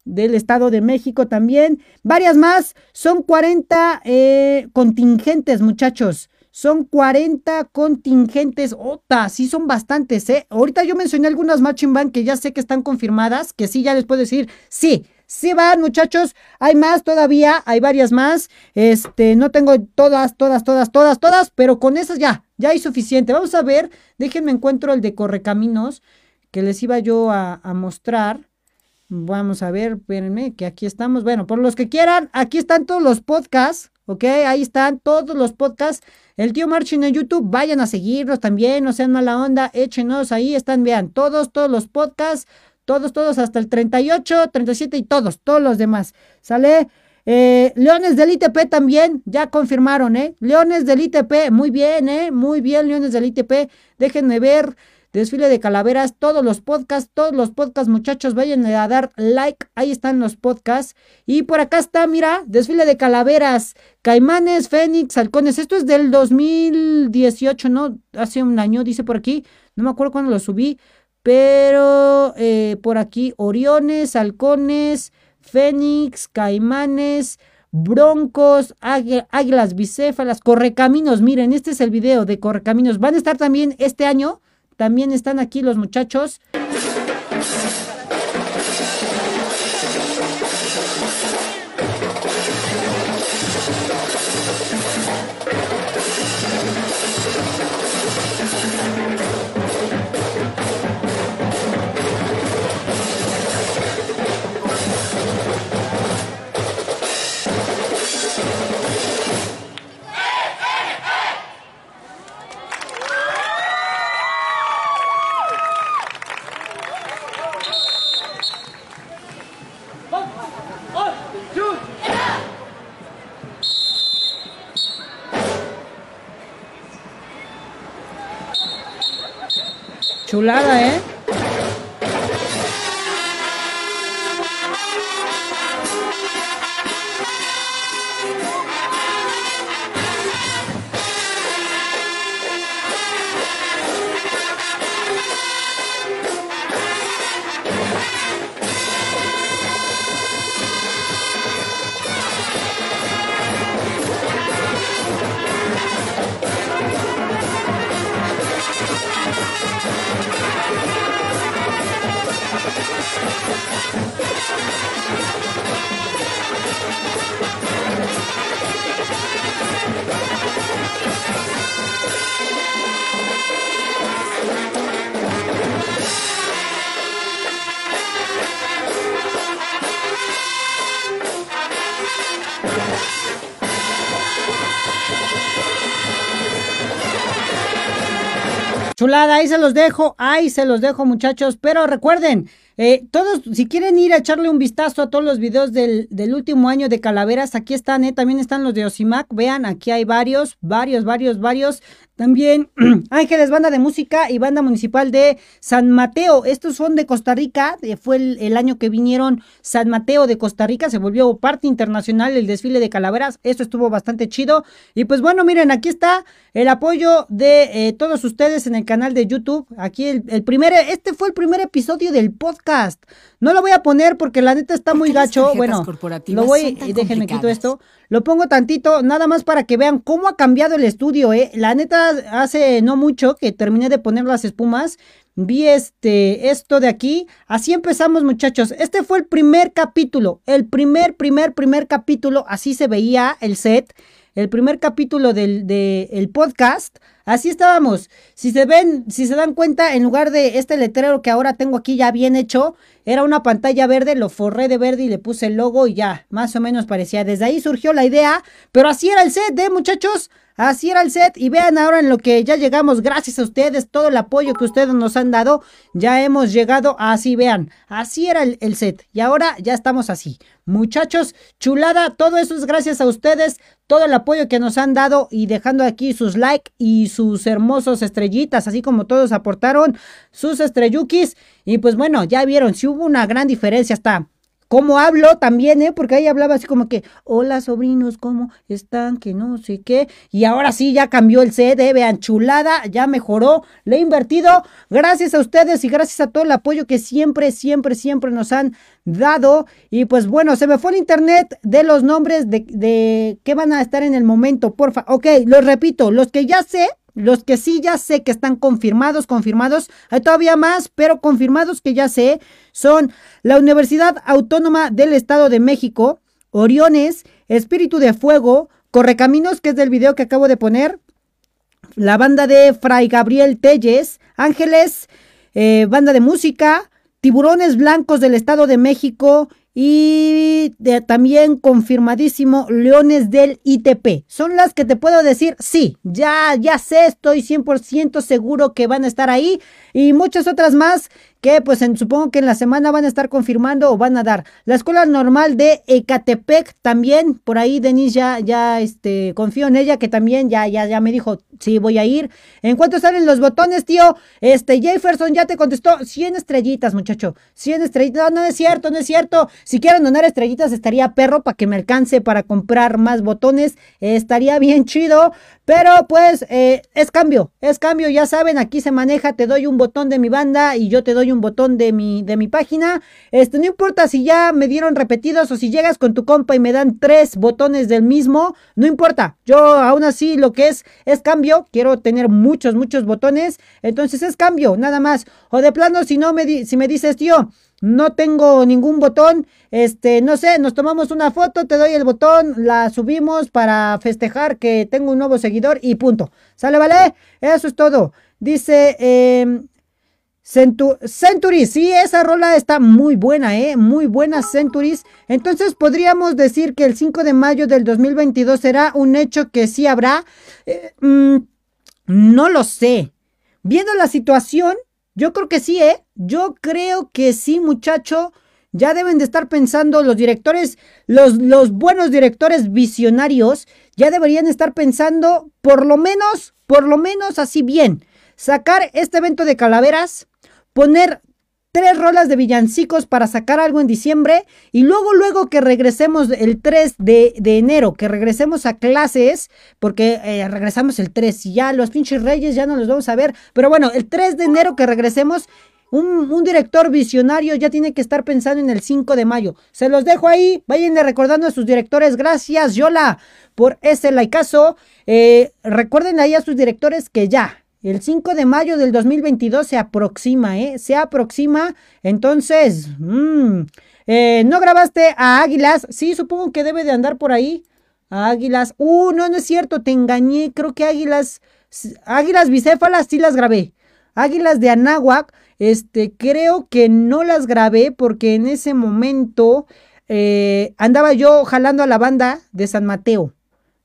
A: del Estado de México también. Varias más. Son 40 eh, contingentes, muchachos. Son 40 contingentes. Ota, sí son bastantes, ¿eh? Ahorita yo mencioné algunas matching band que ya sé que están confirmadas, que sí, ya les puedo decir, sí, sí van, muchachos. Hay más todavía, hay varias más. Este, no tengo todas, todas, todas, todas, todas, pero con esas ya, ya hay suficiente. Vamos a ver, déjenme encuentro el de Correcaminos que les iba yo a, mostrar. Vamos a ver, espérenme, que aquí estamos. Bueno, por los que quieran, aquí están todos los podcasts, ¿ok? Ahí están todos los podcasts. El tío Marchin en YouTube, vayan a seguirlos también, no sean mala onda, échenos ahí, están, vean, todos, todos los podcasts, todos, todos, hasta el 38, 37 y todos, todos los demás. ¿Sale? Eh, Leones del ITP también, ya confirmaron, ¿eh? Leones del ITP, muy bien, ¿eh? Muy bien, Leones del ITP. Déjenme ver. Desfile de calaveras, todos los podcasts, todos los podcasts, muchachos, vayan a dar like, ahí están los podcasts. Y por acá está, mira, desfile de calaveras, caimanes, fénix, halcones, esto es del 2018, ¿no? Hace un año, dice por aquí, no me acuerdo cuándo lo subí, pero eh, por aquí, oriones, halcones, fénix, caimanes, broncos, águilas bicéfalas, correcaminos, miren, este es el video de correcaminos, van a estar también este año. También están aquí los muchachos. Chulada, ¿eh? Ahí se los dejo, ahí se los dejo muchachos, pero recuerden, eh, todos, si quieren ir a echarle un vistazo a todos los videos del, del último año de Calaveras, aquí están, eh, también están los de Osimac, vean, aquí hay varios, varios, varios, varios. También Ángeles Banda de Música y Banda Municipal de San Mateo. Estos son de Costa Rica. Eh, fue el, año que vinieron San Mateo de Costa Rica. Se volvió parte internacional el desfile de calaveras. Esto estuvo bastante chido. Y pues bueno, miren, aquí está el apoyo de todos ustedes en el canal de YouTube. Aquí el, el primer, este fue el primer episodio del podcast podcast. No lo voy a poner porque la neta está muy gacho. Bueno, lo voy y déjenme quito esto. Lo pongo tantito, nada más para que vean cómo ha cambiado el estudio, eh. La neta hace no mucho que terminé de poner las espumas. Vi este esto de aquí. Así empezamos, muchachos. Este fue el primer capítulo, el primer primer primer capítulo, así se veía el set el primer capítulo del de, podcast. Así estábamos. Si se ven, si se dan cuenta, en lugar de este letrero que ahora tengo aquí ya bien hecho, era una pantalla verde, lo forré de verde y le puse el logo y ya, más o menos parecía. Desde ahí surgió la idea, pero así era el set, ¿eh, muchachos? Así era el set y vean ahora en lo que ya llegamos, gracias a ustedes, todo el apoyo que ustedes nos han dado, ya hemos llegado así, vean, así era el, set y ahora ya estamos así. Muchachos, chulada, todo eso es gracias a ustedes, todo el apoyo que nos han dado y dejando aquí sus like y sus hermosos estrellitas, así como todos aportaron sus estrellukis y pues bueno, ya vieron, si hubo una gran diferencia hasta cómo hablo también, ¿eh? Porque ahí hablaba así como que, hola sobrinos, ¿cómo están? Que no sé qué. Y ahora sí, ya cambió el CD, vean, chulada, ya mejoró, le he invertido. Gracias a ustedes y gracias a todo el apoyo que siempre, siempre, siempre nos han dado. Y pues bueno, se me fue el internet de los nombres de, de que van a estar en el momento, porfa. Ok, los repito, los que ya sé, los que sí ya sé que están confirmados, confirmados, hay todavía más, pero confirmados que ya sé, son la Universidad Autónoma del Estado de México, Oriones, Espíritu de Fuego, Correcaminos, que es del video que acabo de poner, la banda de Fray Gabriel Telles, Ángeles, eh, banda de música, Tiburones Blancos del Estado de México y también confirmadísimo Leones del ITP. Son las que te puedo decir, sí, ya, ya sé, estoy 100% seguro que van a estar ahí y muchas otras más que pues supongo que en la semana van a estar confirmando o van a dar. La escuela normal de Ecatepec también, por ahí Denise ya, ya este, confío en ella que también ya, ya, ya me dijo, sí, voy a ir. ¿En cuánto salen los botones, tío? Este, Jefferson ya te contestó, 100 estrellitas, muchacho, 100 estrellitas, no, no es cierto, no es cierto. Si quieren donar estrellitas estaría perro para que me alcance para comprar más botones, estaría bien chido, pero pues eh, es cambio, es cambio, ya saben, aquí se maneja, te doy un botón de mi banda y yo te doy un botón de mi, de mi página. Este, no importa si ya me dieron repetidos o si llegas con tu compa y me dan tres botones del mismo, no importa. Yo aún así lo que es es cambio, quiero tener muchos, muchos botones, entonces es cambio, nada más. O de plano, si no me, si me dices, tío, no tengo ningún botón, este, no sé, nos tomamos una foto, te doy el botón, la subimos para festejar que tengo un nuevo seguidor y punto. ¿Sale, vale? Eso es todo. Dice, eh, Centuries, sí, esa rola está muy buena, ¿eh? Muy buena Centuries. Entonces podríamos decir que el 5 de mayo del 2022 será un hecho que sí habrá. Eh, mm, no lo sé. Viendo la situación, yo creo que sí, ¿eh? Yo creo que sí, muchacho. Ya deben de estar pensando los directores, los, los buenos directores visionarios, ya deberían estar pensando por lo menos, por lo menos así bien. Sacar este evento de calaveras poner tres rolas de villancicos para sacar algo en diciembre y luego, luego que regresemos el 3 de, enero, que regresemos a clases, porque eh, regresamos el 3 y ya los pinches reyes ya no los vamos a ver, pero bueno, el 3 de enero que regresemos, un, director visionario ya tiene que estar pensando en el 5 de mayo. Se los dejo ahí, vayan recordando a sus directores, gracias Yola por ese likeazo, eh, recuerden ahí a sus directores que ya, el 5 de mayo del 2022 se aproxima, ¿eh? Se aproxima. Entonces, mmm, ¿no grabaste a Águilas? Sí, supongo que debe de andar por ahí. Águilas. Uh, no, no es cierto, te engañé. Creo que Águilas, Águilas bicéfalas sí las grabé. Águilas de Anáhuac, este, creo que no las grabé porque en ese momento eh, andaba yo jalando a la banda de San Mateo.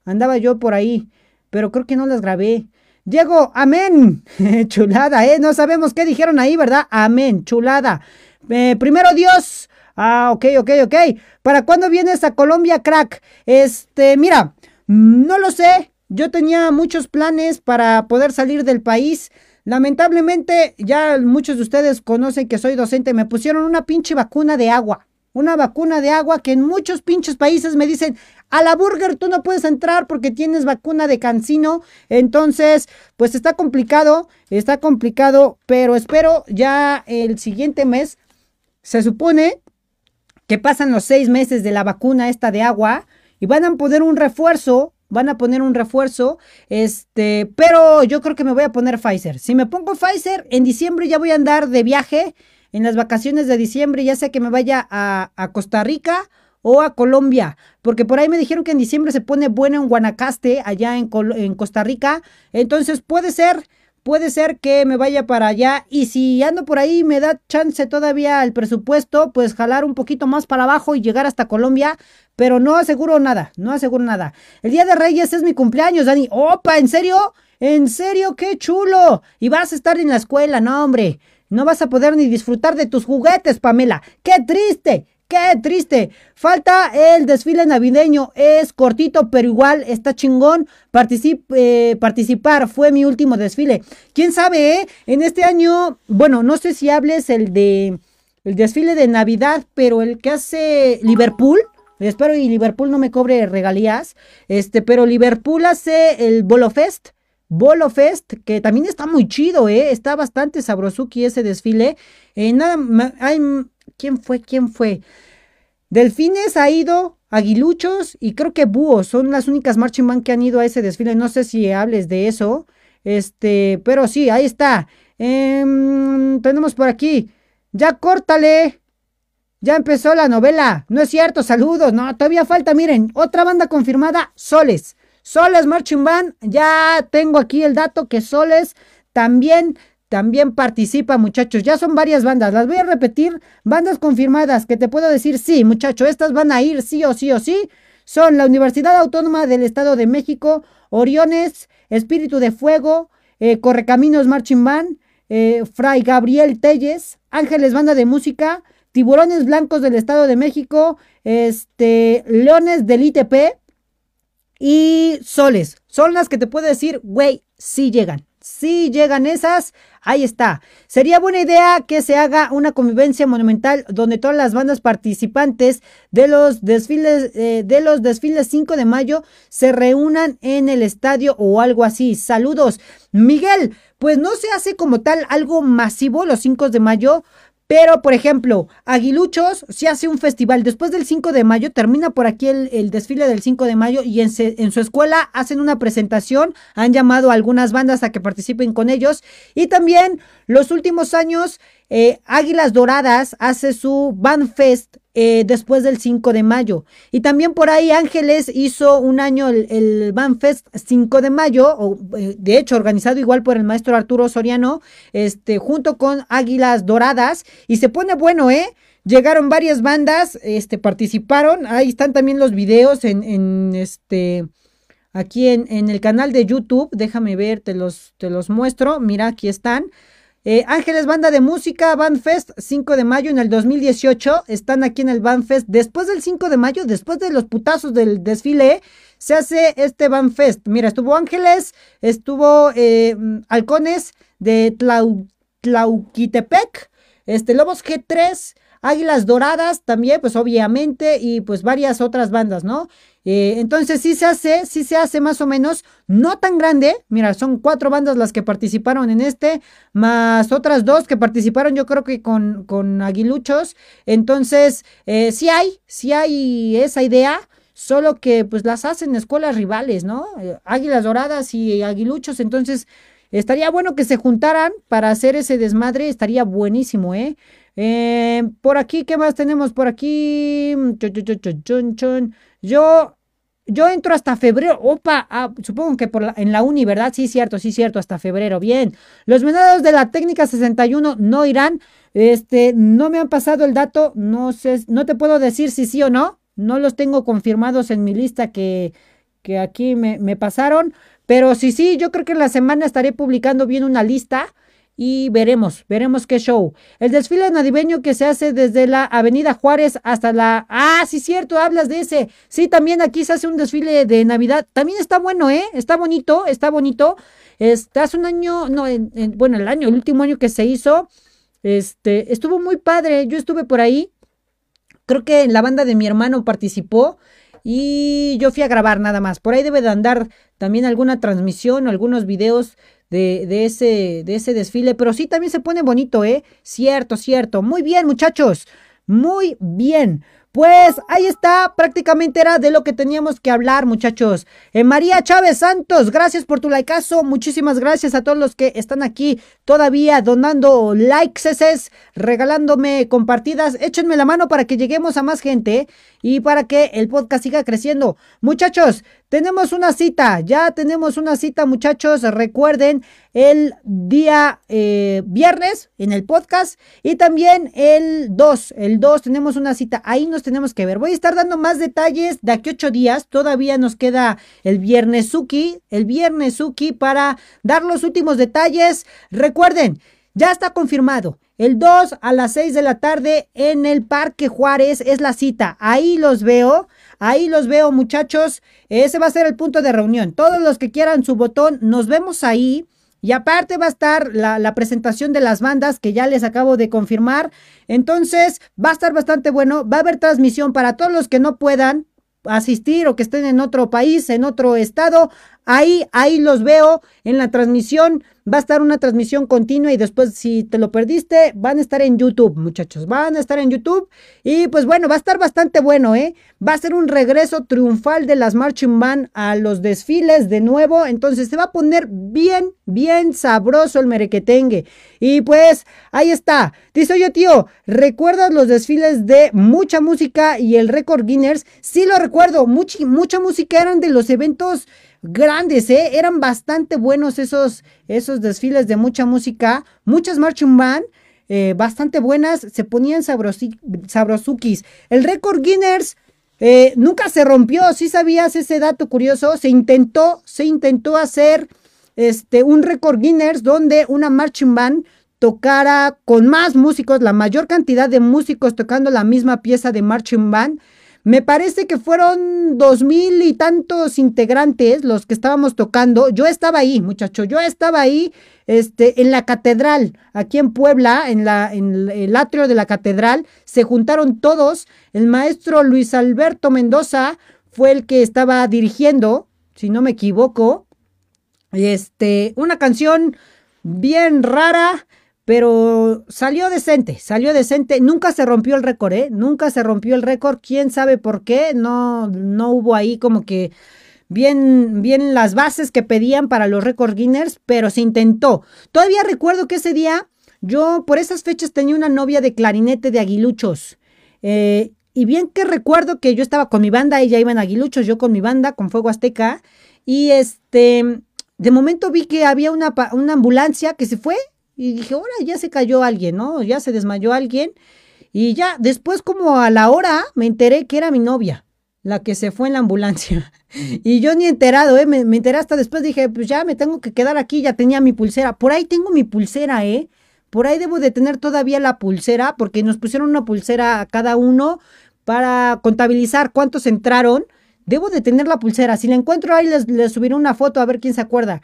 A: Andaba yo por ahí, pero creo que no las grabé. Llegó, amén. chulada, ¿eh? No sabemos qué dijeron ahí, ¿verdad? Amén, chulada. Eh, primero Dios. Ah, ok, ok, ok. ¿Para cuándo vienes a Colombia, crack? Este, mira, no lo sé. Yo tenía muchos planes para poder salir del país. Lamentablemente, ya muchos de ustedes conocen que soy docente. Me pusieron una pinche vacuna de agua una vacuna de agua que en muchos pinches países me dicen, a la burger tú no puedes entrar porque tienes vacuna de cancino. Entonces, pues está complicado, está complicado, pero espero ya el siguiente mes se supone que pasan los seis meses de la vacuna esta de agua y van a poner un refuerzo, van a poner un refuerzo, este, pero yo creo que me voy a poner Pfizer. Si me pongo Pfizer, en diciembre ya voy a andar de viaje, en las vacaciones de diciembre, ya sea que me vaya a, a Costa Rica o a Colombia, porque por ahí me dijeron que en diciembre se pone bueno en Guanacaste, allá en, en Costa Rica, entonces puede ser puede ser que me vaya para allá y si ando por ahí me da chance todavía el presupuesto, pues jalar un poquito más para abajo y llegar hasta Colombia, pero no aseguro nada, no aseguro nada. El Día de Reyes es mi cumpleaños, Dani. Opa, ¿en serio? ¿En serio? ¡Qué chulo! Y vas a estar en la escuela, no, hombre. No vas a poder ni disfrutar de tus juguetes, Pamela. ¡Qué triste! ¡Qué triste! Falta el desfile navideño. Es cortito, pero igual está chingón. Eh, participar fue mi último desfile. ¿Quién sabe, eh? En este año, bueno, no sé si hables el de el desfile de Navidad, pero el que hace Liverpool. Espero y Liverpool no me cobre regalías. Este, pero Liverpool hace el Bolo Fest. Bolo Fest, que también está muy chido, ¿eh? Está bastante sabrosuki ese desfile. Eh, nada, hay, ¿Quién fue? ¿Quién fue? Delfines ha ido, aguiluchos y creo que búhos son las únicas marching band que han ido a ese desfile. No sé si hables de eso. Este, pero sí, ahí está. Em, tenemos por aquí. Ya córtale. Ya empezó la novela. No es cierto, saludos. No, todavía falta, miren. Otra banda confirmada, Soles. Soles Marching Band. Ya tengo aquí el dato que Soles también también participa, muchachos. Ya son varias bandas. Las voy a repetir. Bandas confirmadas que te puedo decir, sí, muchachos, estas van a ir sí o sí o sí. Son la Universidad Autónoma del Estado de México, Oriones, Espíritu de Fuego, eh, Correcaminos Marching Band, eh, Fray Gabriel Telles, Ángeles Banda de Música, Tiburones Blancos del Estado de México, este, Leones del ITP y Soles. Son las que te puedo decir, güey, sí llegan. Si llegan esas, ahí está. Sería buena idea que se haga una convivencia monumental donde todas las bandas participantes de los desfiles eh, de los desfiles 5 de mayo se reúnan en el estadio o algo así. Saludos. Miguel, pues no se hace como tal algo masivo los 5 de mayo, pero, por ejemplo, Aguiluchos se hace un festival. Después del 5 de mayo, termina por aquí el, desfile del 5 de mayo y en, su escuela hacen una presentación, han llamado a algunas bandas a que participen con ellos. Y también los últimos años eh, Águilas Doradas hace su Band Fest eh, después del 5 de mayo. Y también por ahí Ángeles hizo un año el, el Band Fest 5 de mayo, eh, de hecho organizado igual por el maestro Arturo Soriano, este, junto con Águilas Doradas. Y se pone bueno, ¿eh? Llegaron varias bandas, este, participaron. Ahí están también los videos en, en este aquí en, en, el canal de YouTube. Déjame ver, te los, te los muestro. Mira, aquí están. Eh, Ángeles Banda de Música, Band Fest, 5 de mayo en el 2018. Están aquí en el Band Fest. Después del 5 de mayo, después de los putazos del desfile, se hace este Band Fest. Mira, estuvo Ángeles, estuvo eh, Halcones de Tlauquitepec, este, Lobos G3, Águilas Doradas también, pues obviamente, y pues varias otras bandas, ¿no? Eh, entonces sí se hace, sí se hace más o menos, no tan grande, mira, son cuatro bandas las que participaron en este, más otras dos que participaron yo creo que con, con Aguiluchos, entonces eh, sí hay, sí hay esa idea, solo que pues las hacen escuelas rivales, ¿no? Eh, Águilas Doradas y Aguiluchos, entonces estaría bueno que se juntaran para hacer ese desmadre, estaría buenísimo, ¿eh? Eh, por aquí, ¿qué más tenemos por aquí? Yo, yo entro hasta febrero. Opa, ah, supongo que por en la uni, ¿verdad? Sí, cierto, sí, cierto, hasta febrero. Bien. Los menados de la técnica 61 no irán. Este, no me han pasado el dato. No sé, no te puedo decir si sí o no. No los tengo confirmados en mi lista que, que aquí me, me pasaron. Pero sí, sí, yo creo que en la semana estaré publicando bien una lista y veremos, veremos qué show. El desfile navideño que se hace desde la Avenida Juárez hasta la... Ah, sí, cierto, hablas de ese. Sí, también aquí se hace un desfile de Navidad. También está bueno, ¿eh? Está bonito, está bonito. Este, hace un año, no, bueno, el año, el último año que se hizo, este, estuvo muy padre. Yo estuve por ahí. Creo que la banda de mi hermano participó y yo fui a grabar nada más. Por ahí debe de andar también alguna transmisión algunos videos de, de, ese, de ese desfile, pero sí también se pone bonito, ¿eh? Cierto, cierto. Muy bien, muchachos. Muy bien. Pues ahí está, prácticamente era de lo que teníamos que hablar, muchachos. Eh, María Chávez Santos, gracias por tu likeazo. Muchísimas gracias a todos los que están aquí todavía donando likes, regalándome compartidas. Échenme la mano para que lleguemos a más gente y para que el podcast siga creciendo. Muchachos, tenemos una cita, ya tenemos una cita muchachos, recuerden el día eh, viernes en el podcast y también el 2, el 2 tenemos una cita, ahí nos tenemos que ver. Voy a estar dando más detalles de aquí ocho días, todavía nos queda el viernes Suki, el viernes Suki para dar los últimos detalles. Recuerden, ya está confirmado. El 2 a las 6 de la tarde en el Parque Juárez es la cita. Ahí los veo. Ahí los veo, muchachos. Ese va a ser el punto de reunión. Todos los que quieran su botón, nos vemos ahí. Y aparte va a estar la, presentación de las bandas que ya les acabo de confirmar. Entonces va a estar bastante bueno. Va a haber transmisión para todos los que no puedan asistir o que estén en otro país, en otro estado. Ahí, ahí los veo en la transmisión. Va a estar una transmisión continua y después si te lo perdiste, van a estar en YouTube, muchachos. Van a estar en YouTube. Y pues bueno, va a estar bastante bueno, ¿eh? Va a ser un regreso triunfal de las Marching Band a los desfiles de nuevo. Entonces se va a poner bien, bien sabroso el merequetengue. Y pues ahí está. Dice yo, tío, ¿recuerdas los desfiles de mucha música y el récord Guinness? Sí lo recuerdo. Mucha, mucha música eran de los eventos grandes, ¿eh? Eran bastante buenos esos, esos desfiles de mucha música, muchas marching band, eh, bastante buenas, se ponían sabrosukis. El récord Guinness eh, nunca se rompió, si sabías ese dato curioso, se intentó, se intentó hacer este, un récord Guinness donde una marching band tocara con más músicos, la mayor cantidad de músicos tocando la misma pieza de marching band. Me parece que fueron dos mil y tantos integrantes los que estábamos tocando. Yo estaba ahí, muchacho, yo estaba ahí, este, en la catedral, aquí en Puebla, en, la, en el atrio de la catedral, se juntaron todos. El maestro Luis Alberto Mendoza fue el que estaba dirigiendo, si no me equivoco. Este, una canción bien rara, pero salió decente, salió decente. Nunca se rompió el récord, ¿eh? Nunca se rompió el récord. ¿Quién sabe por qué? No, no hubo ahí como que bien, bien las bases que pedían para los récord Guinness, pero se intentó. Todavía recuerdo que ese día yo por esas fechas tenía una novia de clarinete de aguiluchos. Eh, y bien que recuerdo que yo estaba con mi banda, ella iba en aguiluchos, yo con mi banda, con Fuego Azteca. Y este, de momento vi que había una, una ambulancia que se fue y dije, ahora ya se cayó alguien, ¿no? Ya se desmayó alguien. Y ya, después como a la hora me enteré que era mi novia, la que se fue en la ambulancia. y yo ni enterado, ¿eh? Me, enteré hasta después, dije, pues ya me tengo que quedar aquí, ya tenía mi pulsera. Por ahí tengo mi pulsera, ¿eh? Por ahí debo de tener todavía la pulsera, porque nos pusieron una pulsera a cada uno para contabilizar cuántos entraron. Debo de tener la pulsera. Si la encuentro ahí, les, subiré una foto a ver quién se acuerda.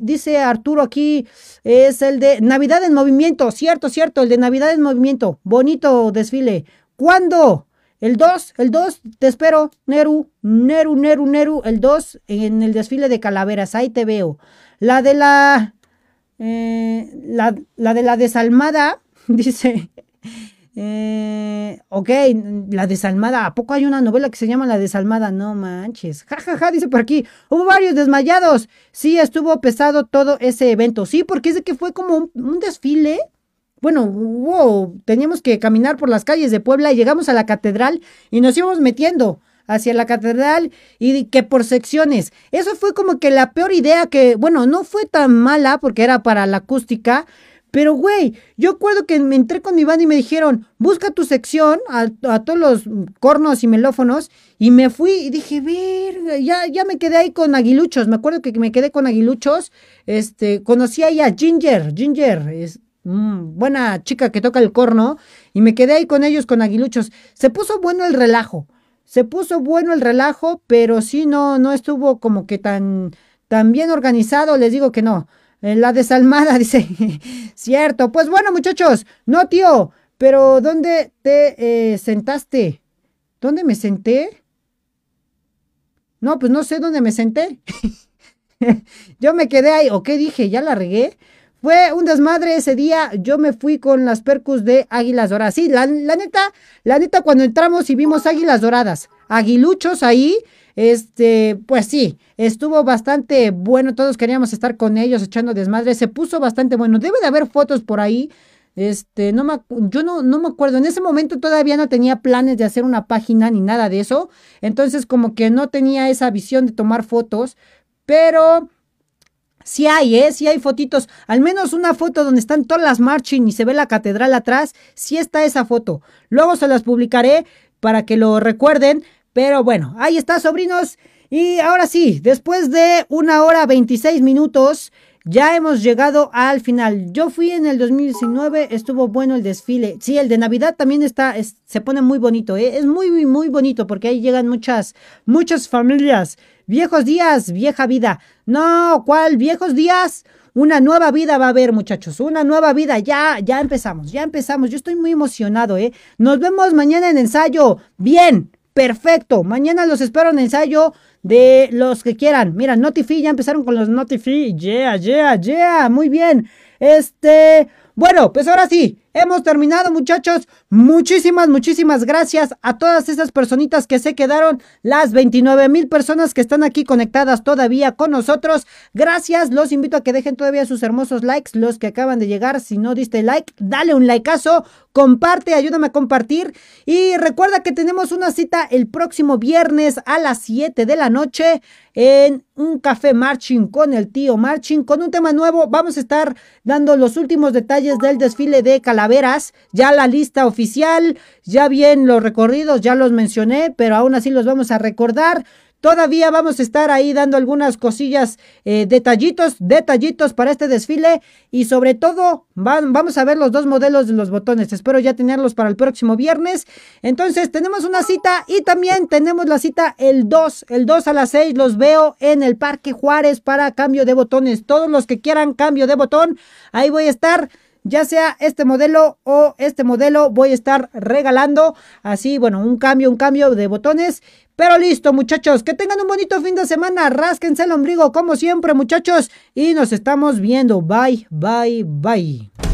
A: dice Arturo aquí, es el de Navidad en Movimiento. Cierto, cierto, el de Navidad en Movimiento. Bonito desfile. ¿Cuándo? El 2, el 2, te espero, Neru, Neru, Neru, Neru, el 2 en el desfile de calaveras, ahí te veo. La de la, eh, la, la de la desalmada, dice, eh, ok, la desalmada. ¿A poco hay una novela que se llama La desalmada? No manches. Ja, ja, ja, dice por aquí. Hubo varios desmayados. Sí, estuvo pesado todo ese evento. Sí, porque es de que fue como un, desfile. Bueno, hubo, teníamos que caminar por las calles de Puebla y llegamos a la catedral y nos íbamos metiendo hacia la catedral y que por secciones. Eso fue como que la peor idea que, bueno, no fue tan mala porque era para la acústica, pero, güey, yo acuerdo que me entré con mi banda y me dijeron, busca tu sección a, todos los cornos y melófonos. Y me fui y dije, verga, ya, ya me quedé ahí con aguiluchos. Me acuerdo que me quedé con aguiluchos. Este, conocí ahí a Ginger. Ginger es buena chica que toca el corno. Y me quedé ahí con ellos con aguiluchos. Se puso bueno el relajo. Se puso bueno el relajo, pero sí no, no estuvo como que tan, tan bien organizado. Les digo que no. La desalmada, dice. Cierto. Pues bueno, muchachos. No, tío. Pero ¿dónde te eh, sentaste? ¿Dónde me senté? No, pues no sé dónde me senté. yo me quedé ahí, ¿o qué dije? ¿Ya la regué? Fue un desmadre ese día. Yo me fui con las percus de Águilas Doradas. Sí, la, la, neta, la neta, cuando entramos y vimos Águilas Doradas, aguiluchos ahí, este, pues sí, estuvo bastante bueno. Todos queríamos estar con ellos echando desmadre. Se puso bastante bueno. Debe de haber fotos por ahí. Este, no me, yo no, no me acuerdo. En ese momento todavía no tenía planes de hacer una página ni nada de eso. Entonces, como que no tenía esa visión de tomar fotos. Pero Sí hay, ¿eh? Sí hay fotitos. Al menos una foto donde están todas las marching y se ve la catedral atrás. Sí está esa foto. Luego se las publicaré para que lo recuerden. Pero bueno, ahí está, sobrinos. Y ahora sí, después de una hora 26 minutos, ya hemos llegado al final. Yo fui en el 2019, estuvo bueno el desfile. Sí, el de Navidad también está, se pone muy bonito, ¿eh? es muy, muy, muy bonito porque ahí llegan muchas, muchas familias. Viejos días, vieja vida. No, ¿cuál? Viejos días. Una nueva vida va a haber, muchachos. Una nueva vida. Ya, ya empezamos, ya empezamos. Yo estoy muy emocionado, ¿eh? Nos vemos mañana en ensayo. Bien, perfecto. Mañana los espero en ensayo de los que quieran. Mira, Notify, ya empezaron con los Notify. Yeah, yeah, yeah. Muy bien. Este, bueno, pues ahora sí, hemos terminado muchachos. Muchísimas, muchísimas gracias a todas esas personitas que se quedaron, las 29 mil personas que están aquí conectadas todavía con nosotros. Gracias, los invito a que dejen todavía sus hermosos likes, los que acaban de llegar. Si no diste like, dale un likeazo, comparte, ayúdame a compartir. Y recuerda que tenemos una cita el próximo viernes a las 7 de la noche en un café marching con el tío marching con un tema nuevo. Vamos a estar dando los últimos detalles del desfile de calaveras, ya la lista oficial, ya bien los recorridos, ya los mencioné, pero aún así los vamos a recordar. Todavía vamos a estar ahí dando algunas cosillas, eh, detallitos, detallitos para este desfile y sobre todo vamos a ver los dos modelos de los botones. Espero ya tenerlos para el próximo viernes. Entonces tenemos una cita y también tenemos la cita el 2, el 2 a las 6 los veo en el Parque Juárez para cambio de botones. Todos los que quieran cambio de botón, ahí voy a estar ya sea este modelo o este modelo voy a estar regalando así bueno un cambio un cambio de botones pero listo, muchachos, que tengan un bonito fin de semana. Rásquense el ombligo como siempre, muchachos. Y nos estamos viendo. Bye, bye, bye.